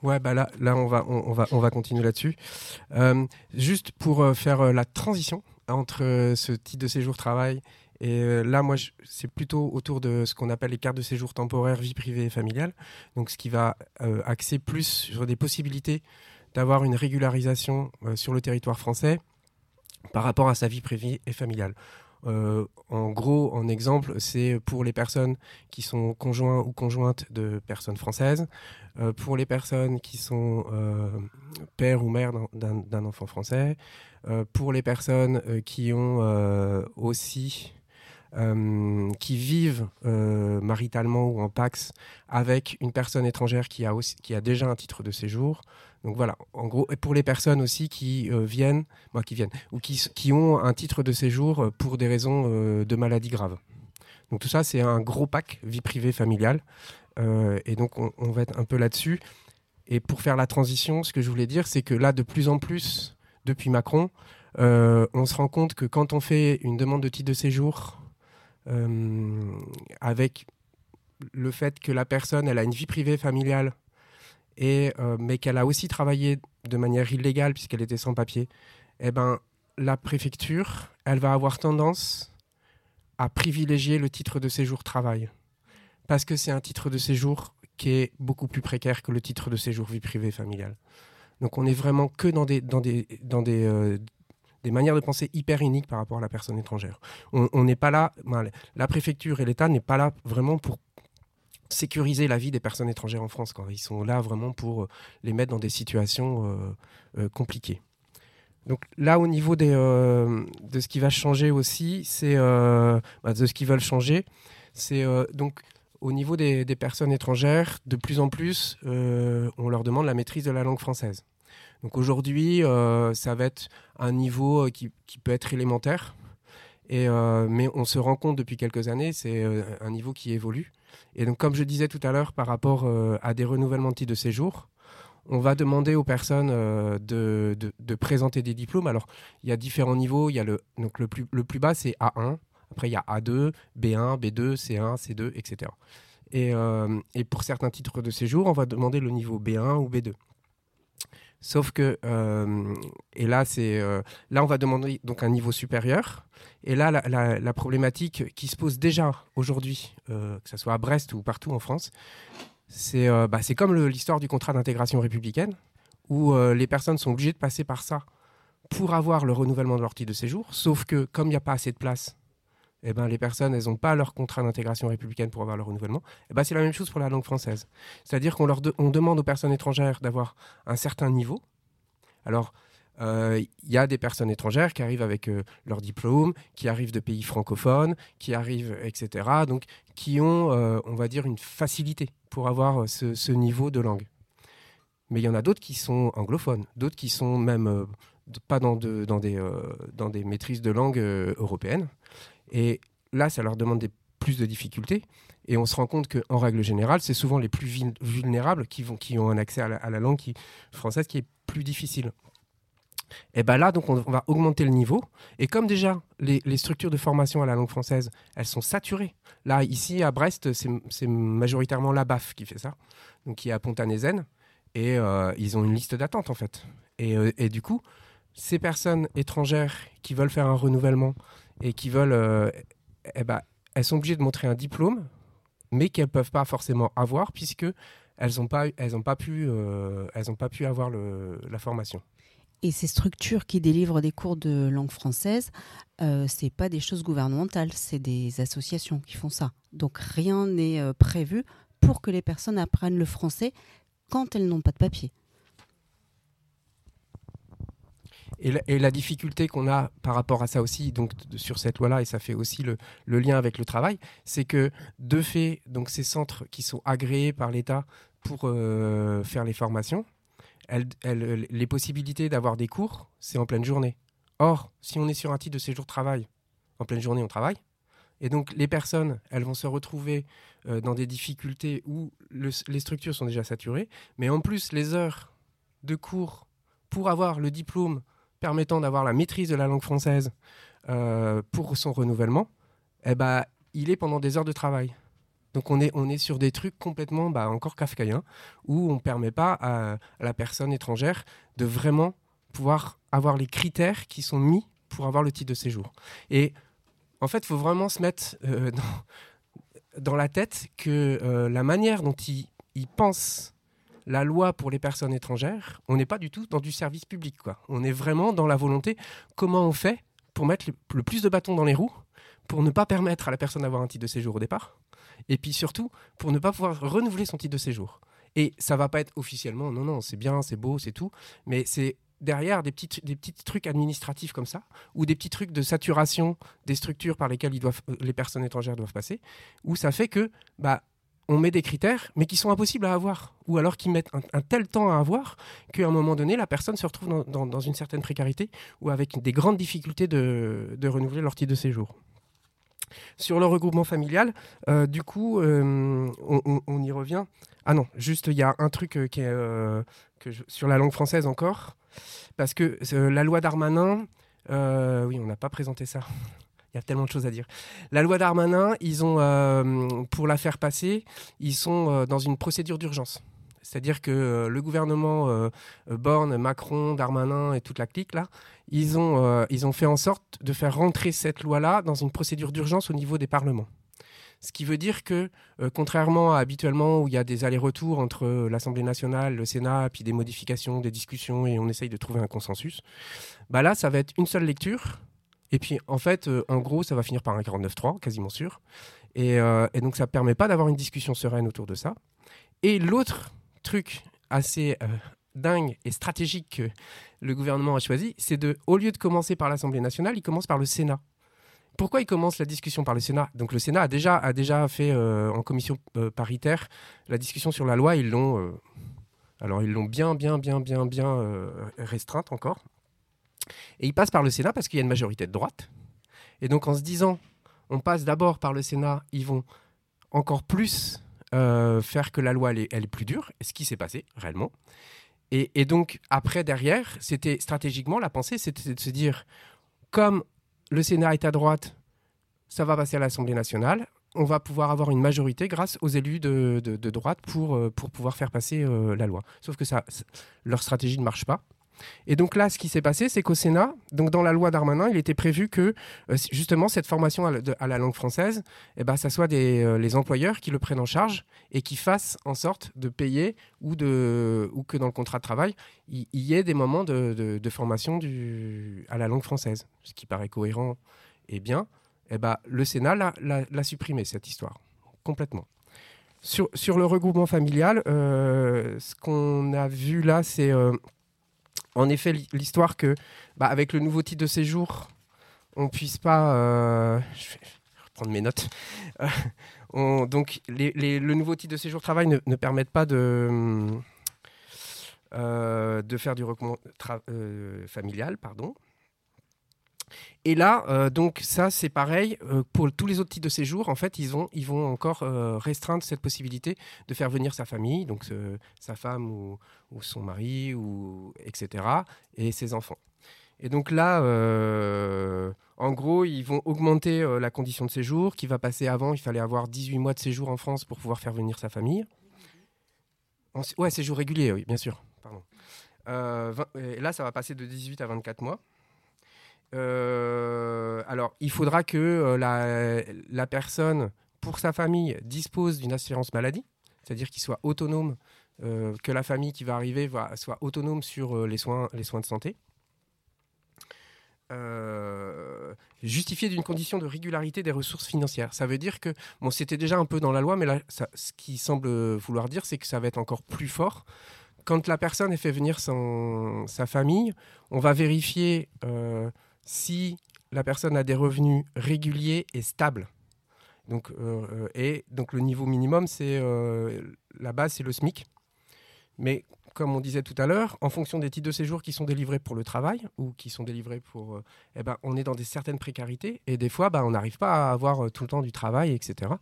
Ouais, bah là, là on va, on, va, on va continuer là-dessus. Euh, juste pour euh, faire euh, la transition entre euh, ce type de séjour travail et euh, là, moi, c'est plutôt autour de ce qu'on appelle les cartes de séjour temporaire vie privée et familiale. Donc, ce qui va euh, axer plus sur des possibilités d'avoir une régularisation sur le territoire français par rapport à sa vie privée et familiale. Euh, en gros, en exemple, c'est pour les personnes qui sont conjoints ou conjointes de personnes françaises, euh, pour les personnes qui sont euh, père ou mère d'un enfant français, euh, pour les personnes qui ont aussi qui vivent maritalement ou en pax avec une personne étrangère qui a déjà un titre de séjour. Donc voilà, en gros, et pour les personnes aussi qui euh, viennent, moi qui viennent, ou qui, qui ont un titre de séjour pour des raisons euh, de maladie grave. Donc tout ça, c'est un gros pack vie privée familiale. Euh, et donc on, on, va être un peu là-dessus. Et pour faire la transition, ce que je voulais dire, c'est que là, de plus en plus, depuis Macron, euh, on se rend compte que quand on fait une demande de titre de séjour euh, avec le fait que la personne elle a une vie privée familiale et euh, mais qu'elle a aussi travaillé de manière illégale puisqu'elle était sans papier, eh ben la préfecture, elle va avoir tendance à privilégier le titre de séjour travail parce que c'est un titre de séjour qui est beaucoup plus précaire que le titre de séjour vie privée familiale. Donc on est vraiment que dans des dans des dans des euh, des manières de penser hyper uniques par rapport à la personne étrangère. On n'est pas là, la préfecture et l'État n'est pas là vraiment pour sécuriser la vie des personnes étrangères en France. Quand ils sont là vraiment pour les mettre dans des situations compliquées. Donc là, au niveau des, de ce qui va changer aussi, c'est bah, de ce qu'ils veulent changer, c'est donc au niveau des, personnes étrangères, de plus en plus, on leur demande la maîtrise de la langue française. Donc aujourd'hui, ça va être un niveau qui, qui peut être élémentaire, et, mais on se rend compte depuis quelques années, c'est un niveau qui évolue. Et donc, comme je disais tout à l'heure, par rapport à des renouvellements de titres de séjour, on va demander aux personnes euh, de, de, présenter des diplômes. Alors, il y a différents niveaux. Il y a le, donc le, plus, le plus bas, c'est A1. Après, il y a A2, B1, B2, C1, C2, etc. Et, euh, et, pour certains titres de séjour, on va demander le niveau B1 ou B2. Sauf que, euh, et là, c'est, là, on va demander donc un niveau supérieur. Et là, la, problématique qui se pose déjà aujourd'hui, que ce soit à Brest ou partout en France, euh, bah, c'est comme l'histoire du contrat d'intégration républicaine, où euh, les personnes sont obligées de passer par ça pour avoir le renouvellement de leur titre de séjour, sauf que comme il n'y a pas assez de place, eh ben, les personnes, elles n'ont pas leur contrat d'intégration républicaine pour avoir le renouvellement. Eh ben, c'est la même chose pour la langue française. C'est-à-dire qu'on on demande aux personnes étrangères d'avoir un certain niveau. Alors, il euh, y a des personnes étrangères qui arrivent avec euh, leur diplôme, qui arrivent de pays francophones, qui arrivent, etc. Donc, qui ont, euh, on va dire, une facilité pour avoir ce, niveau de langue. Mais il y en a d'autres qui sont anglophones, d'autres qui sont même pas dans, dans, des, dans des maîtrises de langue européennes. Et là, ça leur demande plus de difficultés. Et on se rend compte qu'en règle générale, c'est souvent les plus vulnérables qui, vont, qui ont un accès à la, langue française qui est plus difficile. Et bien là, donc, on va augmenter le niveau. Et comme déjà, les, structures de formation à la langue française, elles sont saturées. Là, ici, à Brest, c'est majoritairement la BAF qui fait ça, donc qui est à Pont-à-Nézen. Et euh, ils ont une liste d'attente, en fait. Euh, et, du coup, ces personnes étrangères qui veulent faire un renouvellement et qui veulent... Euh, eh ben, elles sont obligées de montrer un diplôme, mais qu'elles peuvent pas forcément avoir, puisque elles n'ont pas, elles pas, pu, elles pas pu avoir la formation. Et ces structures qui délivrent des cours de langue française, euh, c'est pas des choses gouvernementales, c'est des associations qui font ça. Donc rien n'est euh, prévu pour que les personnes apprennent le français quand elles n'ont pas de papier. Et la, difficulté qu'on a par rapport à ça aussi, donc sur cette loi-là, et ça fait aussi le, lien avec le travail, c'est que de fait, donc ces centres qui sont agréés par l'État pour euh, faire les formations, les possibilités d'avoir des cours, c'est en pleine journée. Or, si on est sur un titre de séjour travail, en pleine journée, on travaille. Et donc, les personnes, elles vont se retrouver euh, dans des difficultés où les structures sont déjà saturées, mais en plus, les heures de cours pour avoir le diplôme permettant d'avoir la maîtrise de la langue française euh, pour son renouvellement, eh ben, il est pendant des heures de travail. Donc on est, on est sur des trucs complètement bah, encore kafkaïens, où on ne permet pas à, la personne étrangère de vraiment pouvoir avoir les critères qui sont mis pour avoir le titre de séjour. Et en fait, il faut vraiment se mettre euh, dans, la tête que euh, la manière dont ils il pensent la loi pour les personnes étrangères, on n'est pas du tout dans du service public. Quoi. On est vraiment dans la volonté, comment on fait pour mettre le plus de bâtons dans les roues, pour ne pas permettre à la personne d'avoir un titre de séjour au départ, et puis surtout pour ne pas pouvoir renouveler son titre de séjour. Et ça va pas être officiellement, non, non, c'est bien, c'est beau, c'est tout, mais c'est derrière des petits, des petits trucs administratifs comme ça, ou des petits trucs de saturation des structures par lesquelles euh, les personnes étrangères doivent passer, où ça fait que bah, on met des critères, mais qui sont impossibles à avoir, ou alors qui mettent un, tel temps à avoir qu'à un moment donné, la personne se retrouve dans, une certaine précarité ou avec des grandes difficultés de, renouveler leur titre de séjour. Sur le regroupement familial, euh, du coup, euh, on, y revient. Ah non, juste, il y a un truc euh, sur la langue française encore, parce que la loi Darmanin, oui, on n'a pas présenté ça. Il y a tellement de choses à dire. La loi Darmanin, ils ont, pour la faire passer, ils sont dans une procédure d'urgence. C'est-à-dire que euh, le gouvernement euh, euh, Borne, Macron, Darmanin et toute la clique, là, ils ont, ils ont fait en sorte de faire rentrer cette loi-là dans une procédure d'urgence au niveau des parlements. Ce qui veut dire que, contrairement à habituellement où il y a des allers-retours entre l'Assemblée nationale, le Sénat, puis des modifications, des discussions, et on essaye de trouver un consensus, bah là, ça va être une seule lecture. Et puis, en fait, en gros, ça va finir par un 49-3, quasiment sûr. Et, euh, donc ça permet pas d'avoir une discussion sereine autour de ça. Et l'autre truc assez euh, dingue et stratégique que le gouvernement a choisi, c'est de, au lieu de commencer par l'Assemblée nationale, il commence par le Sénat. Pourquoi il commence la discussion par le Sénat? Donc le Sénat a déjà, a déjà fait euh, en commission euh, paritaire la discussion sur la loi. Ils l'ont, euh, alors ils l'ont bien, bien, bien, bien, bien euh, restreinte encore. Et il passe par le Sénat parce qu'il y a une majorité de droite. Et donc en se disant, on passe d'abord par le Sénat, ils vont encore plus euh, faire que la loi elle est, plus dure. Ce qui s'est passé réellement. Et, donc après derrière, c'était stratégiquement la pensée, c'était de se dire, comme le Sénat est à droite, ça va passer à l'Assemblée nationale. On va pouvoir avoir une majorité grâce aux élus de, droite pour, euh, pour pouvoir faire passer euh, la loi. Sauf que ça, leur stratégie ne marche pas. Et donc là, ce qui s'est passé, c'est qu'au Sénat, donc dans la loi Darmanin, il était prévu que euh, justement cette formation à la, langue française, eh ben, ça soit euh, les employeurs qui le prennent en charge et qui fassent en sorte de payer ou, de, ou que dans le contrat de travail, il y ait des moments de, formation à la langue française, ce qui paraît cohérent et bien. Eh ben, le Sénat l'a- supprimé, cette histoire, complètement. Sur, sur le regroupement familial, euh, ce qu'on a vu là, c'est en effet l'hi- l'histoire que, bah, avec le nouveau titre de séjour, on puisse pas. euh, je vais reprendre mes notes. Euh, on- donc, le nouveau titre de séjour travail ne, ne permettent pas de, euh, de faire du regroupement familial, pardon. Et là, euh, donc ça, c'est pareil euh, pour tous les autres titres de séjour. En fait, ils vont, encore euh, restreindre cette possibilité de faire venir sa famille, donc sa femme ou, son mari, ou etc. et ses enfants. Et donc là, en gros, ils vont augmenter la condition de séjour, qui va passer avant, il fallait avoir 18 mois de séjour en France pour pouvoir faire venir sa famille. Ensuite- ouais, séjour régulier, oui, bien sûr. Pardon. Et là, ça va passer de 18 à 24 mois. Euh, alors, il faudra que euh, la, personne, pour sa famille, dispose d'une assurance maladie, c'est-à-dire qu'il soit autonome, euh, que la famille qui va arriver soit autonome sur les, soins, les soins de santé. Justifié d'une condition de régularité des ressources financières. Ça veut dire que, bon, c'était déjà un peu dans la loi, mais là, ce qui semble vouloir dire, c'est que ça va être encore plus fort. Quand la personne est fait venir sa famille, on va vérifier si la personne a des revenus réguliers et stables. Donc, euh, euh, et donc le niveau minimum, c'est euh, la base, c'est le SMIC. Mais comme on disait tout à l'heure, en fonction des titres de séjour qui sont délivrés pour le travail ou qui sont délivrés pour, eh ben, on est dans des certaines précarités et des fois, bah, on n'arrive pas à avoir tout le temps du travail, etc.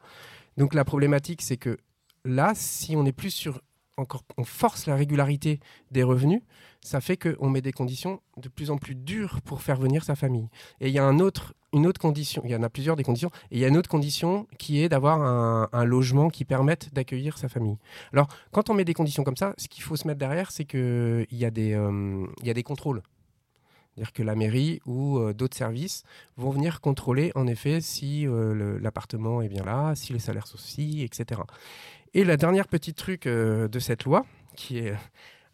Donc la problématique, c'est que là, si on est plus sur encore, on force la régularité des revenus, ça fait qu'on met des conditions de plus en plus dures pour faire venir sa famille. Et il y a une autre condition, il y en a plusieurs des conditions, et il y a une autre condition qui est d'avoir un, logement qui permette d'accueillir sa famille. Alors, quand on met des conditions comme ça, ce qu'il faut se mettre derrière, c'est qu'il y, a des, euh, y a des contrôles. C'est-à-dire que la mairie ou euh, d'autres services vont venir contrôler, en effet, si euh, l'appartement est bien là, si les salaires sont ci, etc. Et la dernière petite truc euh, de cette loi, qui est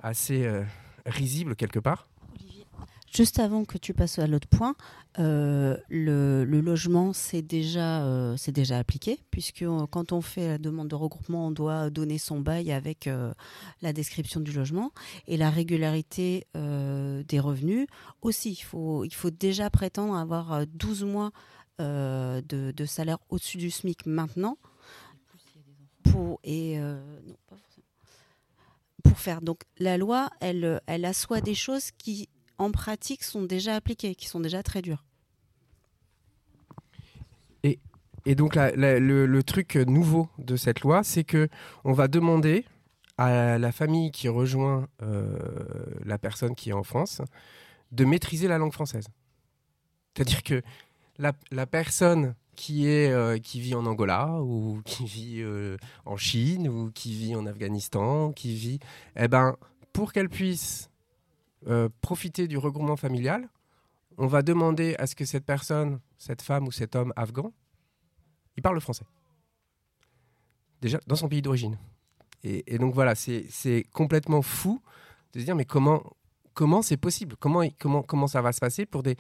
assez euh, risible quelque part, Juste avant que tu passes à l'autre point, euh, le, logement, c'est déjà, euh, déjà appliqué, puisque quand on fait la demande de regroupement, on doit donner son bail avec la description du logement. Et la régularité des revenus aussi. Il faut, il faut déjà prétendre avoir euh, 12 mois de salaire au-dessus du SMIC maintenant. Pour, et, euh, pour faire. Donc la loi, elle, elle assoit des choses qui en pratique sont déjà appliquées, qui sont déjà très dures. Et donc la- le, le truc nouveau de cette loi, c'est que on va demander à la famille qui rejoint euh, la personne qui est en France de maîtriser la langue française. C'est-à-dire que la, la personne qui, est, euh, qui vit en Angola ou qui vit euh, en Chine ou qui vit en Afghanistan, qui vit, eh ben, pour qu'elle puisse euh, profiter du regroupement familial, on va demander à ce que cette personne, cette femme ou cet homme afghan, il parle le français. Déjà, dans son pays d'origine. Et, donc voilà, c'est c'est complètement fou de se dire, mais comment comment c'est possible? Comment, comment, comment ça va se passer pour des,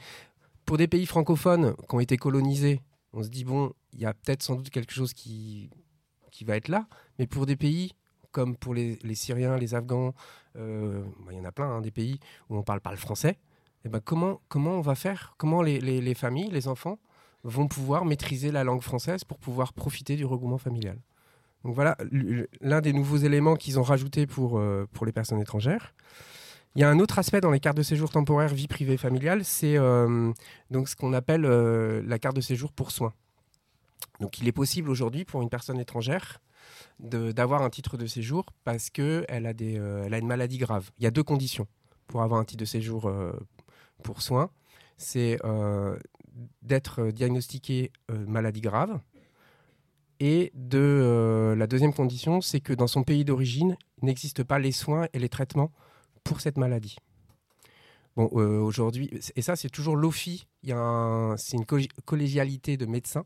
pour des pays francophones qui ont été colonisés on se dit, bon, il y a peut-être sans doute quelque chose qui, qui va être là, mais pour des pays comme pour les, Syriens, les Afghans, euh, bah, il y en a plein, hein, des pays où on parle pas le français, et eh ben comment, comment on va faire? Comment les, les, familles, les enfants vont pouvoir maîtriser la langue française pour pouvoir profiter du regroupement familial? Donc voilà l'un des nouveaux éléments qu'ils ont rajouté pour, euh, pour les personnes étrangères. Il y a un autre aspect dans les cartes de séjour temporaires vie privée familiale, c'est euh, ce qu'on appelle la carte de séjour pour soins. Donc il est possible aujourd'hui pour une personne étrangère d'avoir un titre de séjour parce qu'elle a, euh, a une maladie grave. Il y a deux conditions pour avoir un titre de séjour euh, pour soins. C'est euh, d'être diagnostiqué maladie grave. Et de, la deuxième condition, c'est que dans son pays d'origine, il n'existe pas les soins et les traitements pour cette maladie. Bon, aujourd'hui, et ça, c'est toujours l'OFI. C'est une collégialité de médecins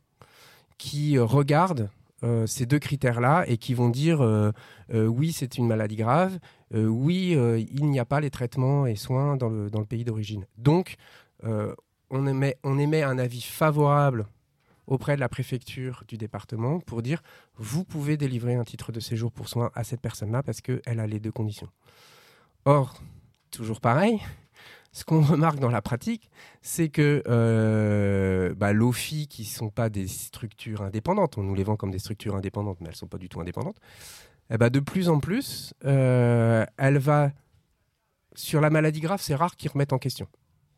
qui regardent euh, ces deux critères-là et qui vont dire euh, euh, oui, c'est une maladie grave, oui, il n'y a pas les traitements et soins dans le, pays d'origine. Donc, on émet un avis favorable auprès de la préfecture du département pour dire vous pouvez délivrer un titre de séjour pour soins à cette personne-là parce qu'elle a les deux conditions. Or, toujours pareil, ce qu'on remarque dans la pratique, c'est que euh, bah, l'OFI, qui ne sont pas des structures indépendantes, on nous les vend comme des structures indépendantes, mais elles ne sont pas du tout indépendantes, eh bah, de plus en plus, euh, elle va... Sur la maladie grave, c'est rare qu'ils remettent en question.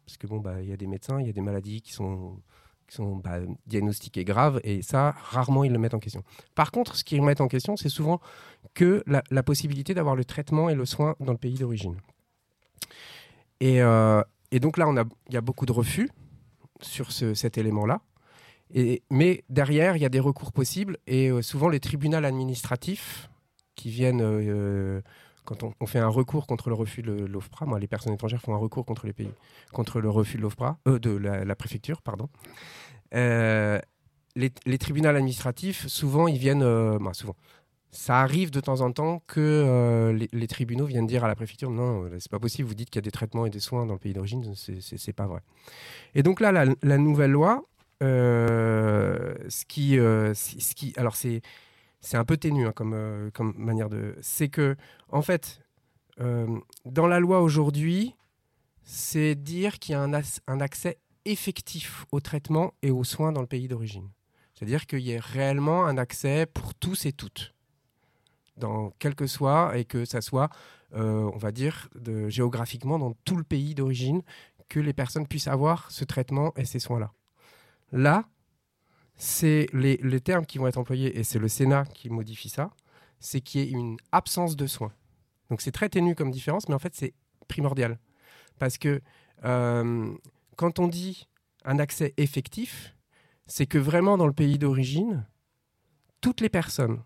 Parce que bon, bah, il y a des médecins, il y a des maladies qui sont, qui sont bah, diagnostiquées graves, et ça, rarement ils le mettent en question. Par contre, ce qu'ils remettent en question, c'est souvent que la, possibilité d'avoir le traitement et le soin dans le pays d'origine. Euh, et, donc là, il y a beaucoup de refus sur cet élément-là. mais derrière, il y a des recours possibles et euh, souvent les tribunaux administratifs qui viennent, euh, quand on, fait un recours contre le refus de l'OFPRA, les personnes étrangères font un recours contre les pays, contre le refus de l'OFPRA, de la, préfecture, pardon. Les, tribunaux administratifs, souvent, ils viennent, bah, souvent, ça arrive de temps en temps que euh, les, tribunaux viennent dire à la préfecture non, c'est pas possible, vous dites qu'il y a des traitements et des soins dans le pays d'origine, c'est pas vrai. Et donc là, la, nouvelle loi, euh, ce, qui, euh, ce qui. Alors c'est un peu ténu hein, comme, comme manière de. C'est que, en fait, dans la loi aujourd'hui, c'est dire qu'il y a un, accès effectif au traitement et aux soins dans le pays d'origine. C'est-à-dire qu'il y ait réellement un accès pour tous et toutes dans quel que soit, et que ça soit, euh, on va dire, géographiquement dans tout le pays d'origine, que les personnes puissent avoir ce traitement et ces soins-là. Là, c'est les, termes qui vont être employés, et c'est le Sénat qui modifie ça, c'est qu'il y ait une absence de soins. Donc c'est très ténu comme différence, mais en fait c'est primordial. Parce que euh, quand on dit un accès effectif, c'est que vraiment dans le pays d'origine, toutes les personnes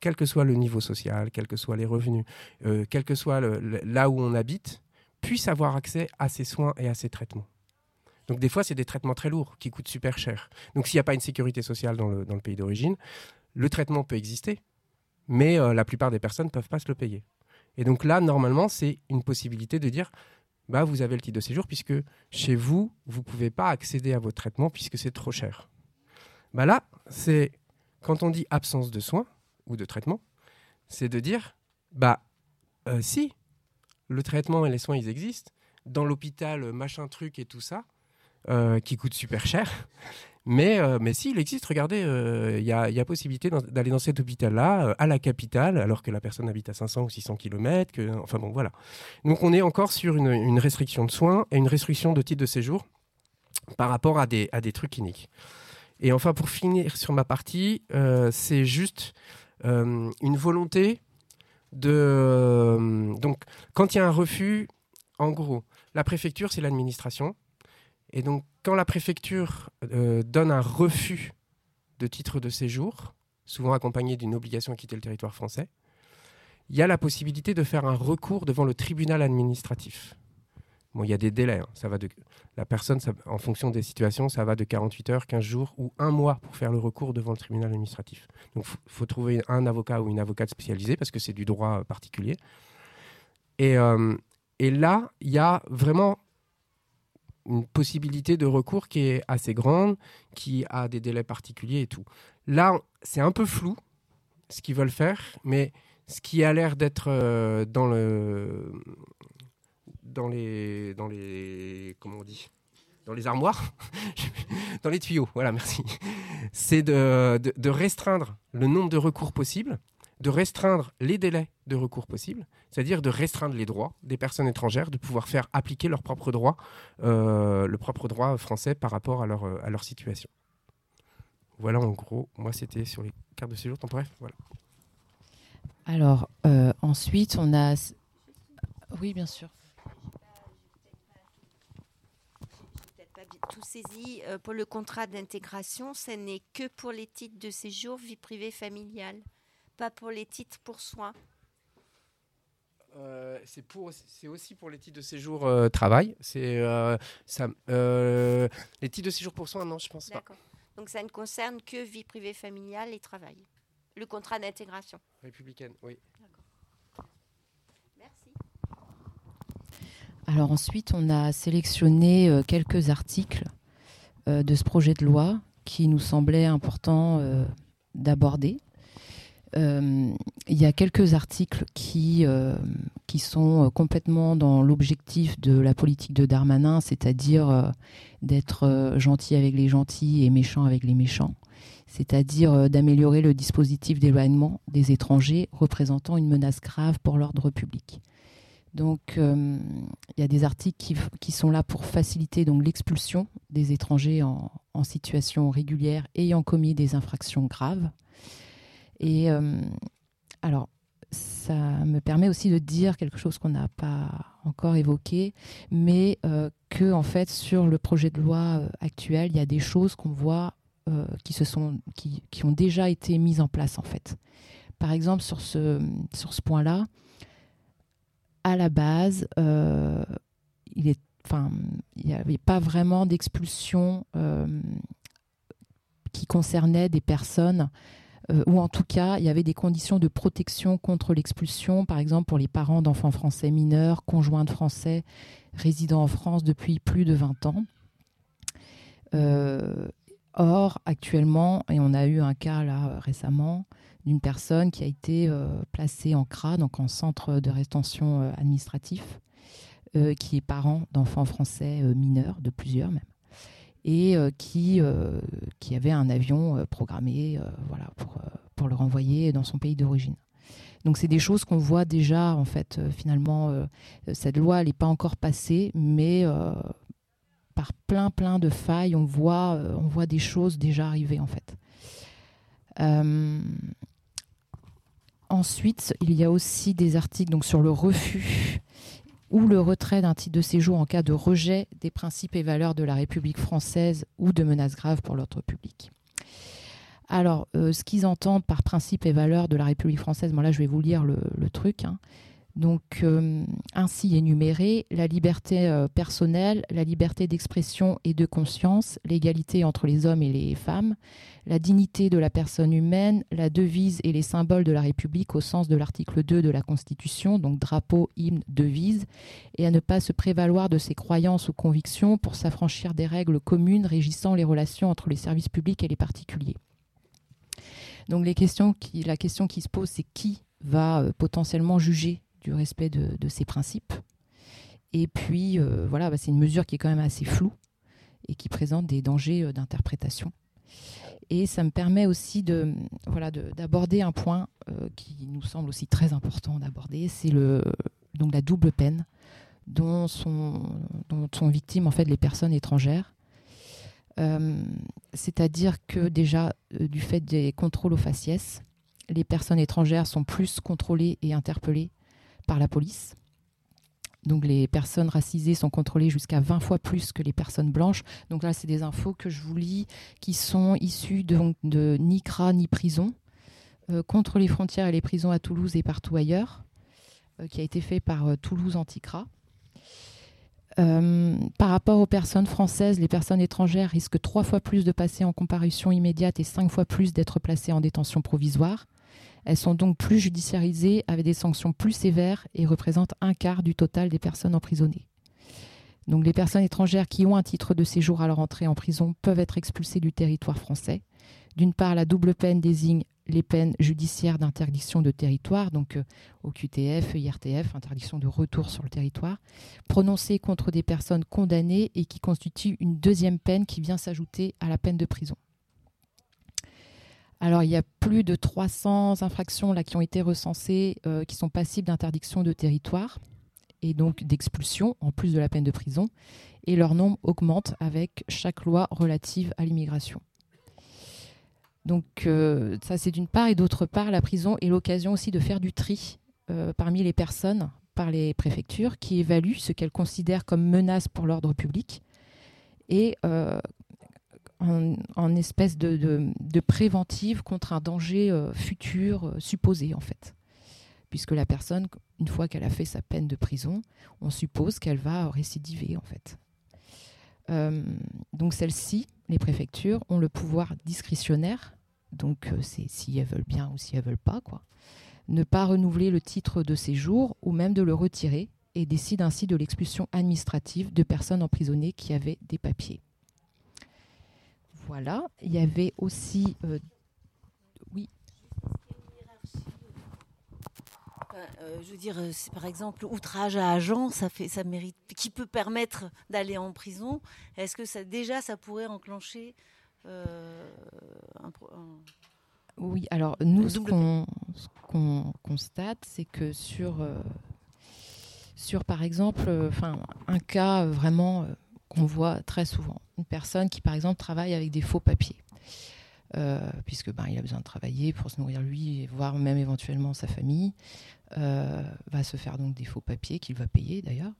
quel que soit le niveau social, quels que soient les revenus, euh, quel que soit là où on habite, puissent avoir accès à ces soins et à ces traitements. Donc des fois, c'est des traitements très lourds qui coûtent super cher. Donc s'il n'y a pas une sécurité sociale dans le, pays d'origine, le traitement peut exister, mais euh, la plupart des personnes ne peuvent pas se le payer. Et donc là, normalement, c'est une possibilité de dire, bah, vous avez le titre de séjour puisque chez vous, vous ne pouvez pas accéder à votre traitement puisque c'est trop cher. Bah là, c'est quand on dit absence de soins, ou de traitement, c'est de dire, bah euh, si, le traitement et les soins, ils existent, dans l'hôpital, machin truc et tout ça, euh, qui coûte super cher. Mais, euh, mais si, il existe, regardez, il y a, possibilité d'aller dans cet hôpital-là, à la capitale, alors que la personne habite à 500 ou 600 km. Que, enfin bon, voilà. Donc on est encore sur une, restriction de soins et une restriction de titre de séjour par rapport à des, à des trucs cliniques. Et enfin, pour finir sur ma partie, c'est juste euh, une volonté de... Euh, donc, quand il y a un refus, en gros, la préfecture, c'est l'administration. Et donc, quand la préfecture euh, donne un refus de titre de séjour, souvent accompagné d'une obligation à quitter le territoire français, il y a la possibilité de faire un recours devant le tribunal administratif. Bon, il y a des délais. Hein. Ça va de, la personne, en fonction des situations, ça va de 48 heures, 15 jours ou un mois pour faire le recours devant le tribunal administratif. Donc, il faut, trouver un avocat ou une avocate spécialisée parce que c'est du droit particulier. Et, euh, et là, il y a vraiment une possibilité de recours qui est assez grande, qui a des délais particuliers et tout. Là, c'est un peu flou ce qu'ils veulent faire, mais ce qui a l'air d'être euh, dans le dans les dans les comment on dit dans les armoires, dans les tuyaux, voilà, merci. C'est de, de, de, restreindre le nombre de recours possibles, de restreindre les délais de recours possibles, c'est-à-dire de restreindre les droits des personnes étrangères, de pouvoir faire appliquer leur propre droit, euh, le propre droit français par rapport à leur, à leur situation. Voilà, en gros, moi, c'était sur les cartes de séjour temporaire. Voilà. Alors, euh, ensuite, on a. Oui, bien sûr. tout saisi euh, pour le contrat d'intégration, ce n'est que pour les titres de séjour vie privée familiale, pas pour les titres pour soins. Euh, c'est pour, c'est aussi pour les titres de séjour euh, travail. C'est euh, ça, euh, les titres de séjour pour soins, non, je pense pas. D'accord. Donc ça ne concerne que vie privée familiale et travail. Le contrat d'intégration. Républicaine, oui. Merci. Alors ensuite, on a sélectionné euh, quelques articles euh, de ce projet de loi qui nous semblait important euh, d'aborder. Euh, Il y a quelques articles qui, euh, qui sont euh, complètement dans l'objectif de la politique de Darmanin, c'est-à-dire d'être gentil avec les gentils et méchant avec les méchants, c'est-à-dire d'améliorer le dispositif d'éloignement des étrangers représentant une menace grave pour l'ordre public. Donc, il y a des articles qui, qui sont là pour faciliter l'expulsion des étrangers en situation régulière ayant commis des infractions graves. Et euh, alors, ça me permet aussi de dire quelque chose qu'on n'a pas encore évoqué, mais euh, que en fait sur le projet de loi euh, actuel, il y a des choses qu'on voit euh, qui se sont, qui, qui ont déjà été mises en place en fait. Par exemple, sur ce, sur ce point-là, à la base, il est, enfin, il n'y avait pas vraiment d'expulsion qui concernait des personnes, ou en tout cas, il y avait des conditions de protection contre l'expulsion, par exemple pour les parents d'enfants français mineurs, conjoints de français résidant en France depuis plus de 20 ans. Euh, or, actuellement, et on a eu un cas là récemment, d'une personne qui a été euh, placée en CRA, donc en centre de rétention euh, administratif, euh, qui est parent d'enfants français euh, mineurs, de plusieurs même, et euh, qui, euh, qui avait un avion euh, programmé voilà, pour, pour le renvoyer dans son pays d'origine. Donc c'est des choses qu'on voit déjà, en fait, finalement, cette loi, elle n'est pas encore passée, mais par plein, plein de failles, on voit, on voit des choses déjà arriver, en fait. Ensuite, il y a aussi des articles donc, sur le refus ou le retrait d'un titre de séjour en cas de rejet des principes et valeurs de la République française ou de menaces graves pour l'ordre public. Alors, euh, ce qu'ils entendent par principes et valeurs de la République française, moi là je vais vous lire le, le truc. hein. Donc, euh, ainsi énuméré, la liberté euh, personnelle, la liberté d'expression et de conscience, l'égalité entre les hommes et les femmes, la dignité de la personne humaine, la devise et les symboles de la République au sens de l'article 2 de la Constitution, donc drapeau, hymne, devise, et à ne pas se prévaloir de ses croyances ou convictions pour s'affranchir des règles communes régissant les relations entre les services publics et les particuliers. Donc la question qui se pose, c'est qui va euh, potentiellement juger du respect de, ces principes Et puis, euh, voilà, bah, c'est une mesure qui est quand même assez floue et qui présente des dangers euh, d'interprétation. Et ça me permet aussi de voilà de- d'aborder un point euh, qui nous semble aussi très important d'aborder, c'est le donc la double peine dont sont victimes en fait les personnes étrangères. C'est-à-dire que déjà du fait des contrôles aux faciès, les personnes étrangères sont plus contrôlées et interpellées par la police. Donc les personnes racisées sont contrôlées jusqu'à 20 fois plus que les personnes blanches. Donc là, c'est des infos que je vous lis qui sont issues de, de ni CRA ni prison euh, contre les frontières et les prisons à Toulouse et partout ailleurs, euh, qui a été fait par euh, Toulouse Anticra. Par rapport aux personnes françaises, les personnes étrangères risquent trois fois plus de passer en comparution immédiate et cinq fois plus d'être placées en détention provisoire. Elles sont donc plus judiciarisées avec des sanctions plus sévères et représentent un quart du total des personnes emprisonnées. Donc les personnes étrangères qui ont un titre de séjour à leur entrée en prison peuvent être expulsées du territoire français. D'une part, la double peine désigne les peines judiciaires d'interdiction de territoire, donc euh, au QTF, IRTF, interdiction de retour sur le territoire, prononcées contre des personnes condamnées et qui constituent une deuxième peine qui vient s'ajouter à la peine de prison. Alors, il y a plus de 300 infractions là, qui ont été recensées euh, qui sont passibles d'interdiction de territoire et donc d'expulsion, en plus de la peine de prison. Et leur nombre augmente avec chaque loi relative à l'immigration. Donc euh, ça c'est d'une part et d'autre part la prison est l'occasion aussi de faire du tri euh, parmi les personnes par les préfectures qui évaluent ce qu'elles considèrent comme menace pour l'ordre public et euh, en, espèce de, préventive contre un danger futur supposé en fait. Puisque la personne, une fois qu'elle a fait sa peine de prison, on suppose qu'elle va récidiver en fait. donc celle-ci, les préfectures ont le pouvoir discrétionnaire, donc euh, c'est si elles veulent bien ou si elles veulent pas, quoi. Ne pas renouveler le titre de séjour ou même de le retirer et décide ainsi de l'expulsion administrative de personnes emprisonnées qui avaient des papiers. Voilà, il y avait aussi euh, oui. Euh, je veux dire, c'est par exemple outrage à agent, ça fait, ça mérite, qui peut permettre d'aller en prison. Est-ce que ça déjà ça pourrait enclencher euh, oui, alors nous, ce qu'on constate, c'est que sur, euh, sur, par exemple, euh, un cas vraiment qu'on voit très souvent, une personne qui, par exemple, travaille avec des faux papiers. puisque ben, il a besoin de travailler pour se nourrir lui, voire même éventuellement sa famille, va se faire donc des faux papiers qu'il va payer d'ailleurs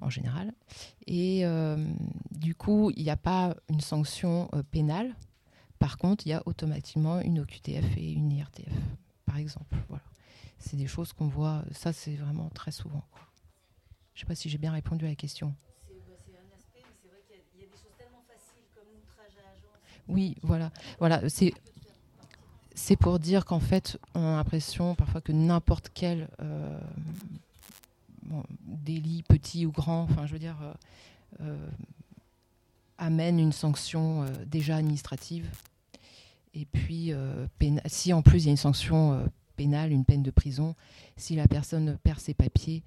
en général. Et euh, du coup, il n'y a pas une sanction euh, pénale. Par contre, il y a automatiquement une OQTF et une IRTF, par exemple. Voilà. C'est des choses qu'on voit, ça c'est vraiment très souvent. Je ne sais pas si j'ai bien répondu à la question. Oui, voilà. voilà c'est pour dire qu'en fait, on a l'impression parfois que n'importe quel euh, délit petit ou grand, enfin je veux dire, euh, euh, amène une sanction déjà administrative. Et puis, si en plus il y a une sanction pénale, une peine de prison, si la personne perd ses papiers,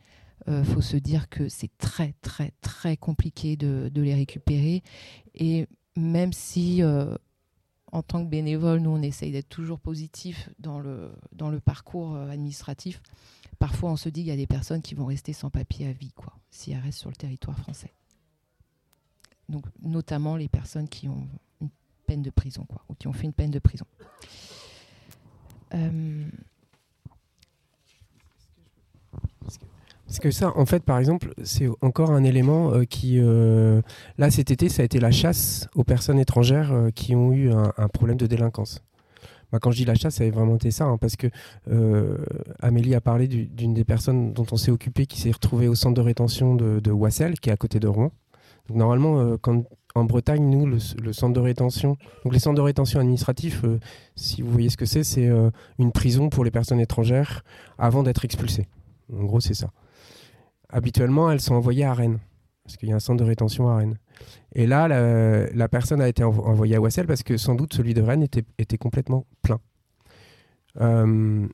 il faut se dire que c'est très très très compliqué de, de, les récupérer. Et même si en tant que bénévole, nous on essaye d'être toujours positif dans le, dans le parcours administratif, parfois on se dit qu'il y a des personnes qui vont rester sans papier à vie, quoi, si elles restent sur le territoire français. Donc, notamment les personnes qui ont une peine de prison, quoi, ou qui ont fait une peine de prison. Euh, Parce que ça, en fait, par exemple, c'est encore un élément euh, qui, euh, là, cet été, ça a été la chasse aux personnes étrangères qui ont eu un problème de délinquance. Bah, quand je dis la chasse, ça a vraiment été ça, hein, parce que euh, Amélie a parlé d'une des personnes dont on s'est occupé qui s'est retrouvée au centre de rétention de, Wassel, qui est à côté de Rouen. normalement, euh, en Bretagne, nous, le, centre de rétention, donc les centres de rétention administratifs, euh, si vous voyez ce que c'est, c'est une prison pour les personnes étrangères avant d'être expulsées. En gros, c'est ça. Habituellement, elles sont envoyées à Rennes, parce qu'il y a un centre de rétention à Rennes. Et là, la, personne a été envoyée à Wassel parce que sans doute celui de Rennes était, complètement plein. Euh,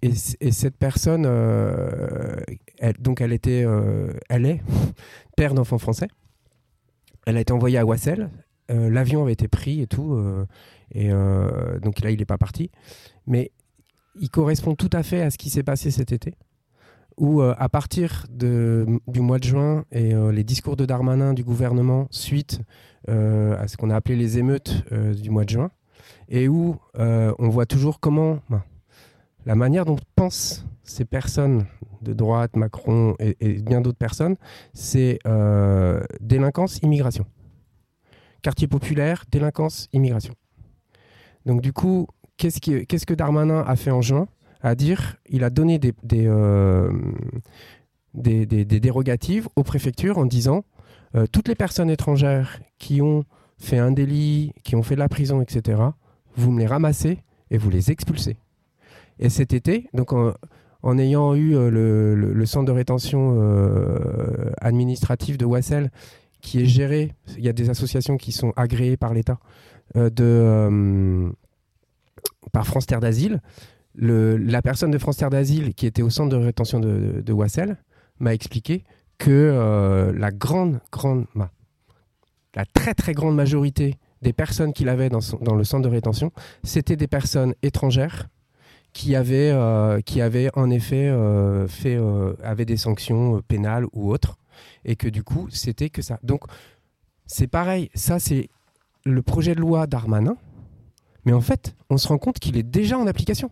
et, cette personne, euh, donc elle était, euh, elle est père d'enfants français. Elle a été envoyée à Wassel. L'avion avait été pris et tout. et donc là, il n'est pas parti. Mais il correspond tout à fait à ce qui s'est passé cet été où euh, à partir du mois de juin et euh, les discours de Darmanin du gouvernement suite euh, à ce qu'on a appelé les émeutes du mois de juin, et où on voit toujours comment ben, la manière dont pensent ces personnes de droite, Macron et, bien d'autres personnes, c'est délinquance, immigration. Quartier populaire, délinquance, immigration. Donc du coup, qu'est-ce que Darmanin a fait en juin? À dire il a donné euh, des, des, des, dérogatives aux préfectures en disant euh, toutes les personnes étrangères qui ont fait un délit, qui ont fait de la prison, etc., vous me les ramassez et vous les expulsez. Et cet été, donc en, ayant eu euh, le, centre de rétention euh, administratif de Wassel, qui est géré, il y a des associations qui sont agréées par l'État, par France Terre d'Asile. La personne de France Terre d'Asile qui était au centre de rétention de, Wassel m'a expliqué que euh, la grande, grande, la très très grande majorité des personnes qu'il avait dans, le centre de rétention, c'était des personnes étrangères qui avaient, euh, qui avaient en effet euh, fait, avaient des sanctions pénales ou autres, et que du coup, c'était que ça. Donc, c'est pareil, ça c'est le projet de loi Darmanin, mais en fait, on se rend compte qu'il est déjà en application.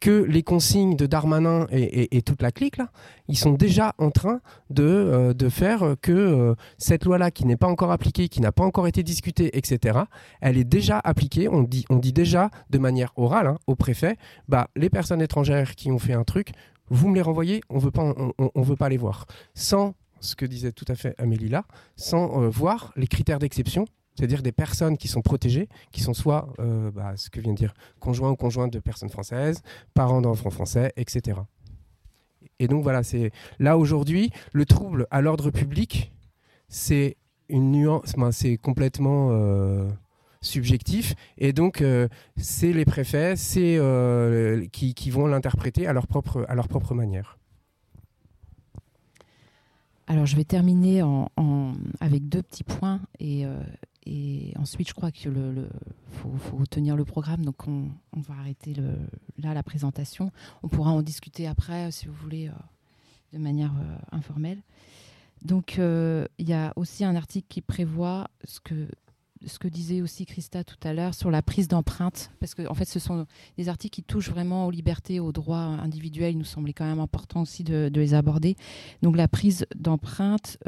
Que les consignes de Darmanin et, toute la clique, là, ils sont déjà en train de, euh, faire que euh, cette loi-là, qui n'est pas encore appliquée, qui n'a pas encore été discutée, etc., elle est déjà appliquée. On dit, déjà de manière orale hein, au préfet, bah, les personnes étrangères qui ont fait un truc, vous me les renvoyez, on veut veut pas les voir. Sans ce que disait tout à fait Amélie là, sans euh, voir les critères d'exception, c'est-à-dire des personnes qui sont protégées, qui sont soit, euh, bah, ce que vient de dire, conjoints ou conjointes de personnes françaises, parents d'enfants français, etc. Et donc voilà, c'est là aujourd'hui, le trouble à l'ordre public, c'est une nuance, c'est complètement euh, subjectif, et donc euh, c'est les préfets, c'est qui, qui vont l'interpréter à leur propre à leur propre manière. Alors, je vais terminer en, avec deux petits points et, et ensuite, je crois qu'il faut, faut tenir le programme. Donc, on, va arrêter là la présentation. On pourra en discuter après, euh, si vous voulez, euh, de manière euh, informelle. Donc, il y a aussi un article qui prévoit ce que, disait aussi Christa tout à l'heure sur la prise d'empreinte, parce que en fait, ce sont des articles qui touchent vraiment aux libertés, aux droits individuels. Il nous semblait quand même important aussi de, de les aborder. Donc, la prise d'empreinte.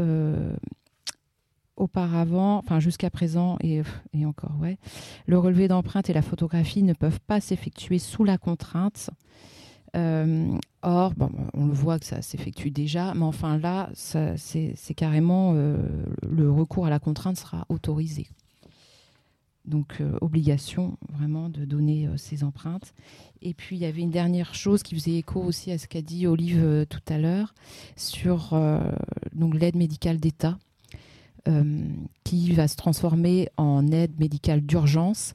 Auparavant, enfin jusqu'à présent et, et encore, ouais, le relevé d'empreinte et la photographie ne peuvent pas s'effectuer sous la contrainte. Euh, or, bon, on le voit que ça s'effectue déjà, mais enfin là, c'est carrément euh, le recours à la contrainte sera autorisé. Donc, euh, obligation vraiment de donner ces empreintes. Et puis, il y avait une dernière chose qui faisait écho aussi à ce qu'a dit Olive tout à l'heure sur l'aide médicale d'État qui va se transformer en aide médicale d'urgence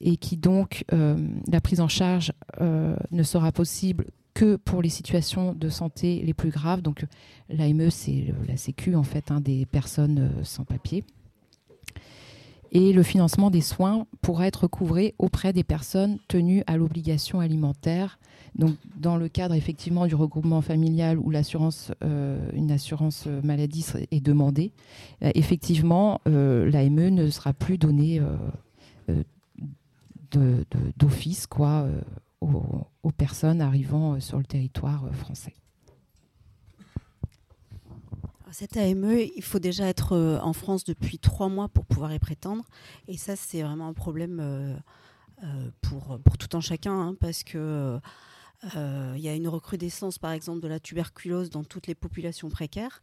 et qui donc, euh, la prise en charge euh, ne sera possible que pour les situations de santé les plus graves. Donc l'AME, c'est la Sécu en fait hein, des personnes euh, sans papier. Et le financement des soins pourra être couvré auprès des personnes tenues à l'obligation alimentaire. Donc, dans le cadre effectivement du regroupement familial où l'assurance, euh, une assurance euh, maladie est demandée, euh, effectivement, l'AME ne sera plus donnée d'office aux, personnes arrivant sur le territoire français. Cette AME, il faut déjà être euh, en France depuis trois mois pour pouvoir y prétendre. Et ça, c'est vraiment un problème euh, euh, pour, pour tout un chacun, hein, parce que il y a une recrudescence, par exemple, de la tuberculose dans toutes les populations précaires.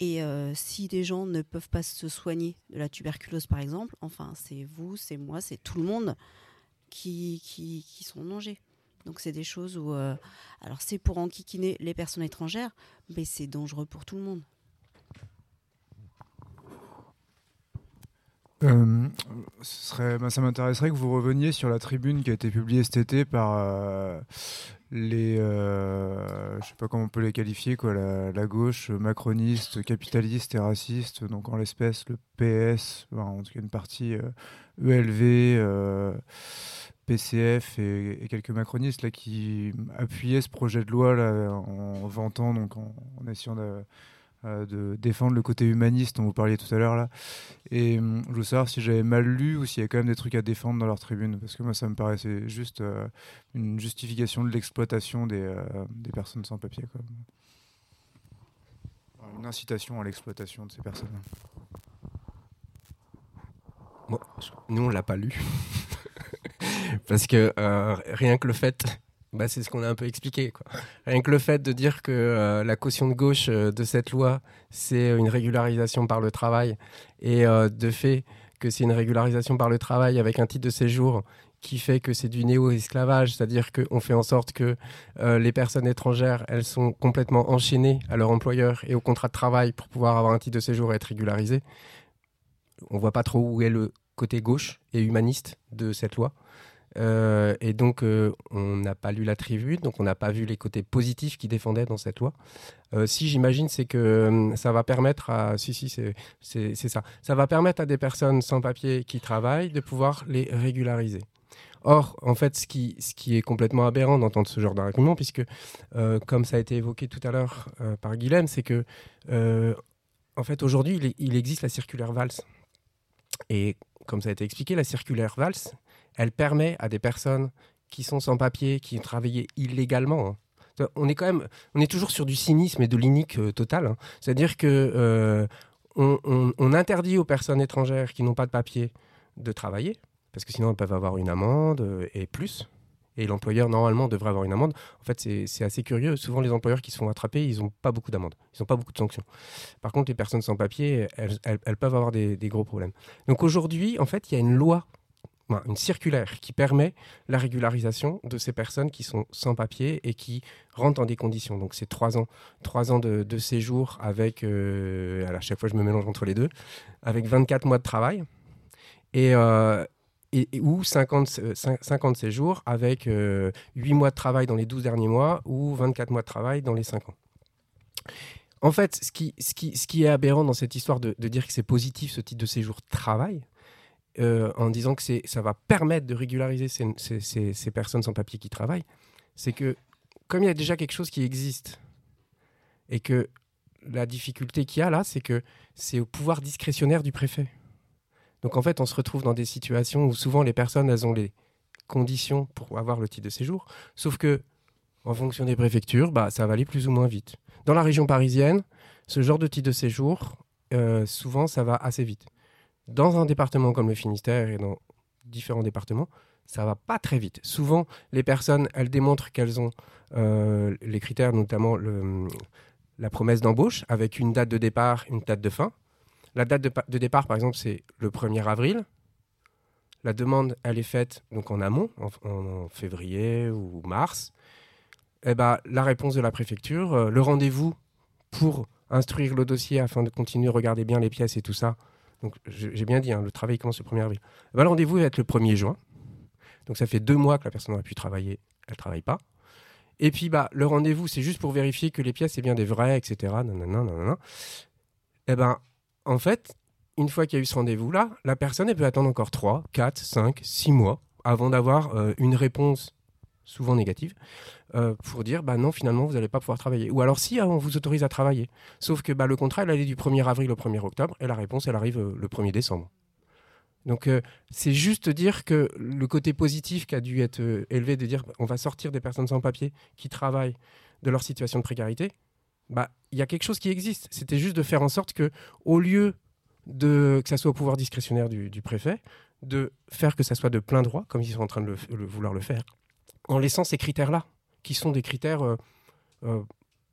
Et si des gens ne peuvent pas se soigner de la tuberculose, par exemple, enfin, c'est vous, c'est moi, c'est tout le monde qui, qui, sont en danger. Donc, c'est des choses où. alors, c'est pour enquiquiner les personnes étrangères, mais c'est dangereux pour tout le monde. Euh, bah, ça m'intéresserait que vous reveniez sur la tribune qui a été publiée cet été par euh, les, euh, je sais pas comment on peut les qualifier, quoi, la, la gauche macroniste, capitaliste et raciste, donc en l'espèce le PS, en tout cas une partie ELV, euh, PCF et, quelques macronistes là qui appuyaient ce projet de loi là en vantant donc en, essayant de de défendre le côté humaniste dont vous parliez tout à l'heure là. Et hum, je veux savoir si j'avais mal lu ou s'il y a quand même des trucs à défendre dans leur tribune, parce que moi ça me paraissait juste euh, une justification de l'exploitation des, euh, des personnes sans papier. Quoi. Une incitation à l'exploitation de ces personnes. Nous, on l'a pas lu. Parce que euh, rien que le fait, bah, c'est ce qu'on a un peu expliqué. Rien que le fait de dire que euh, la caution de gauche euh, de cette loi, c'est une régularisation par le travail, et euh, de fait que c'est une régularisation par le travail avec un titre de séjour qui fait que c'est du néo-esclavage, c'est-à-dire qu'on fait en sorte que euh, les personnes étrangères, elles sont complètement enchaînées à leur employeur et au contrat de travail pour pouvoir avoir un titre de séjour et être régularisées. On voit pas trop où est le côté gauche et humaniste de cette loi. Euh, et donc, euh, on n'a pas lu la tribune, donc on n'a pas vu les côtés positifs qui défendaient dans cette loi. Euh, si j'imagine, c'est que ça va permettre à, si si, c'est ça, ça va permettre à des personnes sans papier qui travaillent de pouvoir les régulariser. Or, en fait, ce qui, ce qui est complètement aberrant d'entendre ce genre d'argument, puisque, comme ça a été évoqué tout à l'heure par Guilhem, c'est que, en fait, aujourd'hui, il, il, existe la circulaire VALS. Et comme ça a été expliqué, la circulaire VALS, elle permet à des personnes qui sont sans papier, qui travaillé illégalement. Hein. On est quand même, on est toujours sur du cynisme et de l'inique euh, total. Hein. C'est-à-dire que euh, on, interdit aux personnes étrangères qui n'ont pas de papier de travailler, parce que sinon elles peuvent avoir une amende euh, et plus. Et l'employeur, normalement, devrait avoir une amende. En fait, c'est assez curieux. Souvent, les employeurs qui se font attraper, ils n'ont pas beaucoup d'amendes. Ils n'ont pas beaucoup de sanctions. Par contre, les personnes sans papier, elles, peuvent avoir des, gros problèmes. Donc aujourd'hui, en fait, il y a une loi une circulaire qui permet la régularisation de ces personnes qui sont sans papier et qui rentrent dans des conditions. Donc c'est trois ans, trois ans de, séjour avec, euh, à chaque fois je me mélange entre les deux, avec 24 mois de travail et, euh, et, ou 50, 50 séjours avec 8 euh, mois de travail dans les 12 derniers mois ou 24 mois de travail dans les 5 ans. En fait, ce qui, ce qui, ce qui est aberrant dans cette histoire de dire que c'est positif ce type de séjour travail, euh, en disant que ça va permettre de régulariser ces, personnes sans papier qui travaillent, c'est que comme il y a déjà quelque chose qui existe et que la difficulté qu'il y a là, c'est que c'est au pouvoir discrétionnaire du préfet. Donc en fait, on se retrouve dans des situations où souvent les personnes, elles ont les conditions pour avoir le titre de séjour, sauf que en fonction des préfectures, bah, ça va aller plus ou moins vite. Dans la région parisienne, ce genre de titre de séjour, euh, souvent, ça va assez vite dans un département comme le Finistère et dans différents départements, ça va pas très vite. Souvent, les personnes, elles démontrent qu'elles ont euh, les critères, notamment la promesse d'embauche, avec une date de départ, une date de fin. La date de, départ, par exemple, c'est le 1er avril. La demande, elle est faite donc en amont, en, février ou mars. Eh ben, la réponse de la préfecture, euh, le rendez-vous pour instruire le dossier afin de continuer à regarder bien les pièces et tout ça, donc j'ai bien dit, hein, le travail commence le 1er avril. Eh ben, le rendez-vous va être le 1er juin. Donc ça fait deux mois que la personne aurait pu travailler, elle ne travaille pas. Et puis bah, le rendez-vous, c'est juste pour vérifier que les pièces, c'est bien des vraies, etc. Et eh ben, en fait, une fois qu'il y a eu ce rendez-vous-là, la personne, elle peut attendre encore 3, 4, 5, 6 mois avant d'avoir euh, une réponse souvent négative, euh, pour dire bah non, finalement, vous n'allez pas pouvoir travailler. Ou alors si, hein, on vous autorise à travailler. Sauf que bah, le contrat, il allait du 1er avril au 1er octobre, et la réponse, elle arrive euh, le 1er décembre. Donc euh, c'est juste dire que le côté positif qui a dû être élevé de dire on va sortir des personnes sans papier qui travaillent de leur situation de précarité, bah il y a quelque chose qui existe. C'était juste de faire en sorte que au lieu de que ça soit au pouvoir discrétionnaire du, préfet, de faire que ça soit de plein droit, comme ils sont en train de vouloir le faire, en laissant ces critères-là, qui sont des critères euh, euh,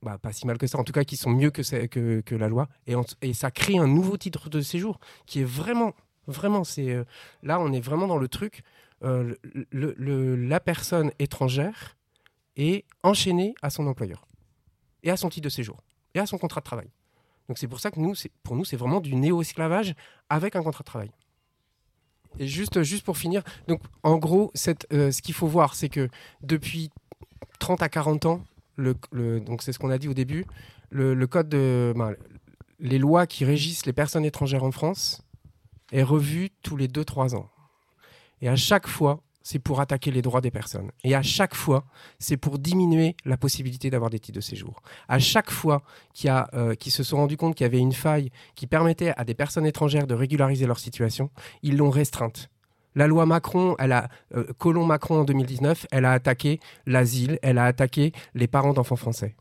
bah, pas si mal que ça, en tout cas qui sont mieux que, la loi. Et, ça crée un nouveau titre de séjour qui est vraiment, vraiment, c'est euh, là on est vraiment dans le truc. la personne étrangère est enchaînée à son employeur et à son titre de séjour et à son contrat de travail. Donc c'est pour ça que nous, pour nous, c'est vraiment du néo-esclavage avec un contrat de travail. Et juste, juste pour finir, donc en gros, euh, ce qu'il faut voir, c'est que depuis 30 à 40 ans, donc c'est ce qu'on a dit au début, le, code de, ben, les lois qui régissent les personnes étrangères en France est revu tous les 2-3 ans. Et à chaque fois, c'est pour attaquer les droits des personnes. Et à chaque fois, c'est pour diminuer la possibilité d'avoir des titres de séjour. À chaque fois qu'ils euh, se sont rendus compte qu'il y avait une faille qui permettait à des personnes étrangères de régulariser leur situation, ils l'ont restreinte. La loi Macron, elle a, euh, Colomb Macron en 2019, elle a attaqué l'asile, elle a attaqué les parents d'enfants français.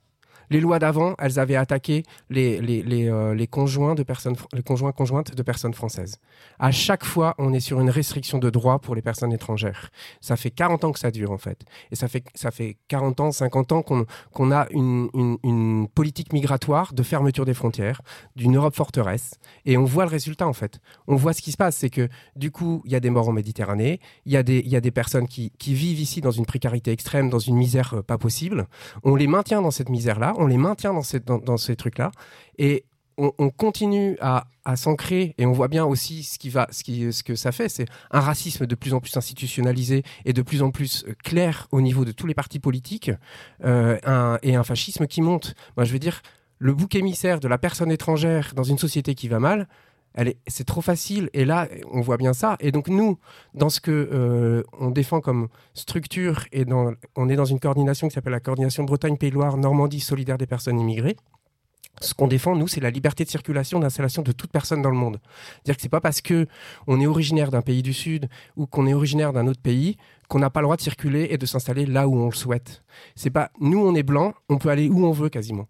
Les lois d'avant, elles avaient attaqué les, euh, conjoints de personnes, les conjoints conjointes de personnes françaises. À chaque fois, on est sur une restriction de droits pour les personnes étrangères. Ça fait 40 ans que ça dure en fait, et ça fait ça fait 40 ans, 50 ans qu'on qu'on a une, une, politique migratoire de fermeture des frontières, d'une Europe forteresse, et on voit le résultat en fait. On voit ce qui se passe, c'est que du coup, il y a des morts en Méditerranée, il y a des y a des personnes qui, qui vivent ici dans une précarité extrême, dans une misère euh, pas possible. On les maintient dans cette misère-là, on les maintient dans, ces trucs-là. Et on, on continue à, s'ancrer et on voit bien aussi ce, que ça fait. C'est un racisme de plus en plus institutionnalisé et de plus en plus euh, clair au niveau de tous les partis politiques euh, et un fascisme qui monte. Je veux dire, le bouc émissaire de la personne étrangère dans une société qui va mal, c'est trop facile. Et là, on voit bien ça. Et donc nous, dans ce que euh, on défend comme structure, et on est dans une coordination qui s'appelle la coordination Bretagne, Pays de Loire, Normandie, solidaire des personnes immigrées. Ce qu'on défend, nous, c'est la liberté de circulation, d'installation de toute personne dans le monde. C'est-à-dire que c'est pas parce que on est originaire d'un pays du Sud ou qu'on est originaire d'un autre pays qu'on n'a pas le droit de circuler et de s'installer là où on le souhaite. C'est pas nous, on est blanc, on peut aller où on veut quasiment.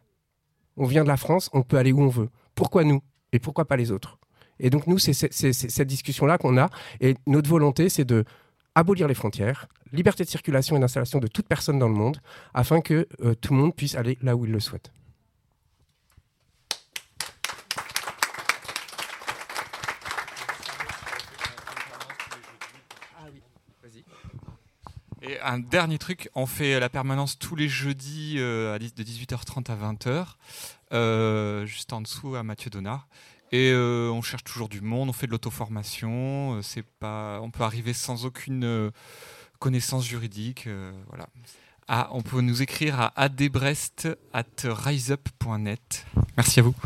On vient de la France, on peut aller où on veut. Pourquoi nous? Et pourquoi pas les autres? Et donc nous, c'est cette discussion-là qu'on a. Et notre volonté, c'est de abolir les frontières, liberté de circulation et d'installation de toute personne dans le monde, afin que euh, tout le monde puisse aller là où il le souhaite. Et un dernier truc, on fait la permanence tous les jeudis euh, de 18h30 à 20h, euh, juste en dessous à Mathieu Donard. Et euh, on cherche toujours du monde, on fait de l'auto-formation. Euh, pas, on peut arriver sans aucune euh, connaissance juridique. Voilà. Ah, on peut nous écrire à adbrest@riseup.net. Merci à vous.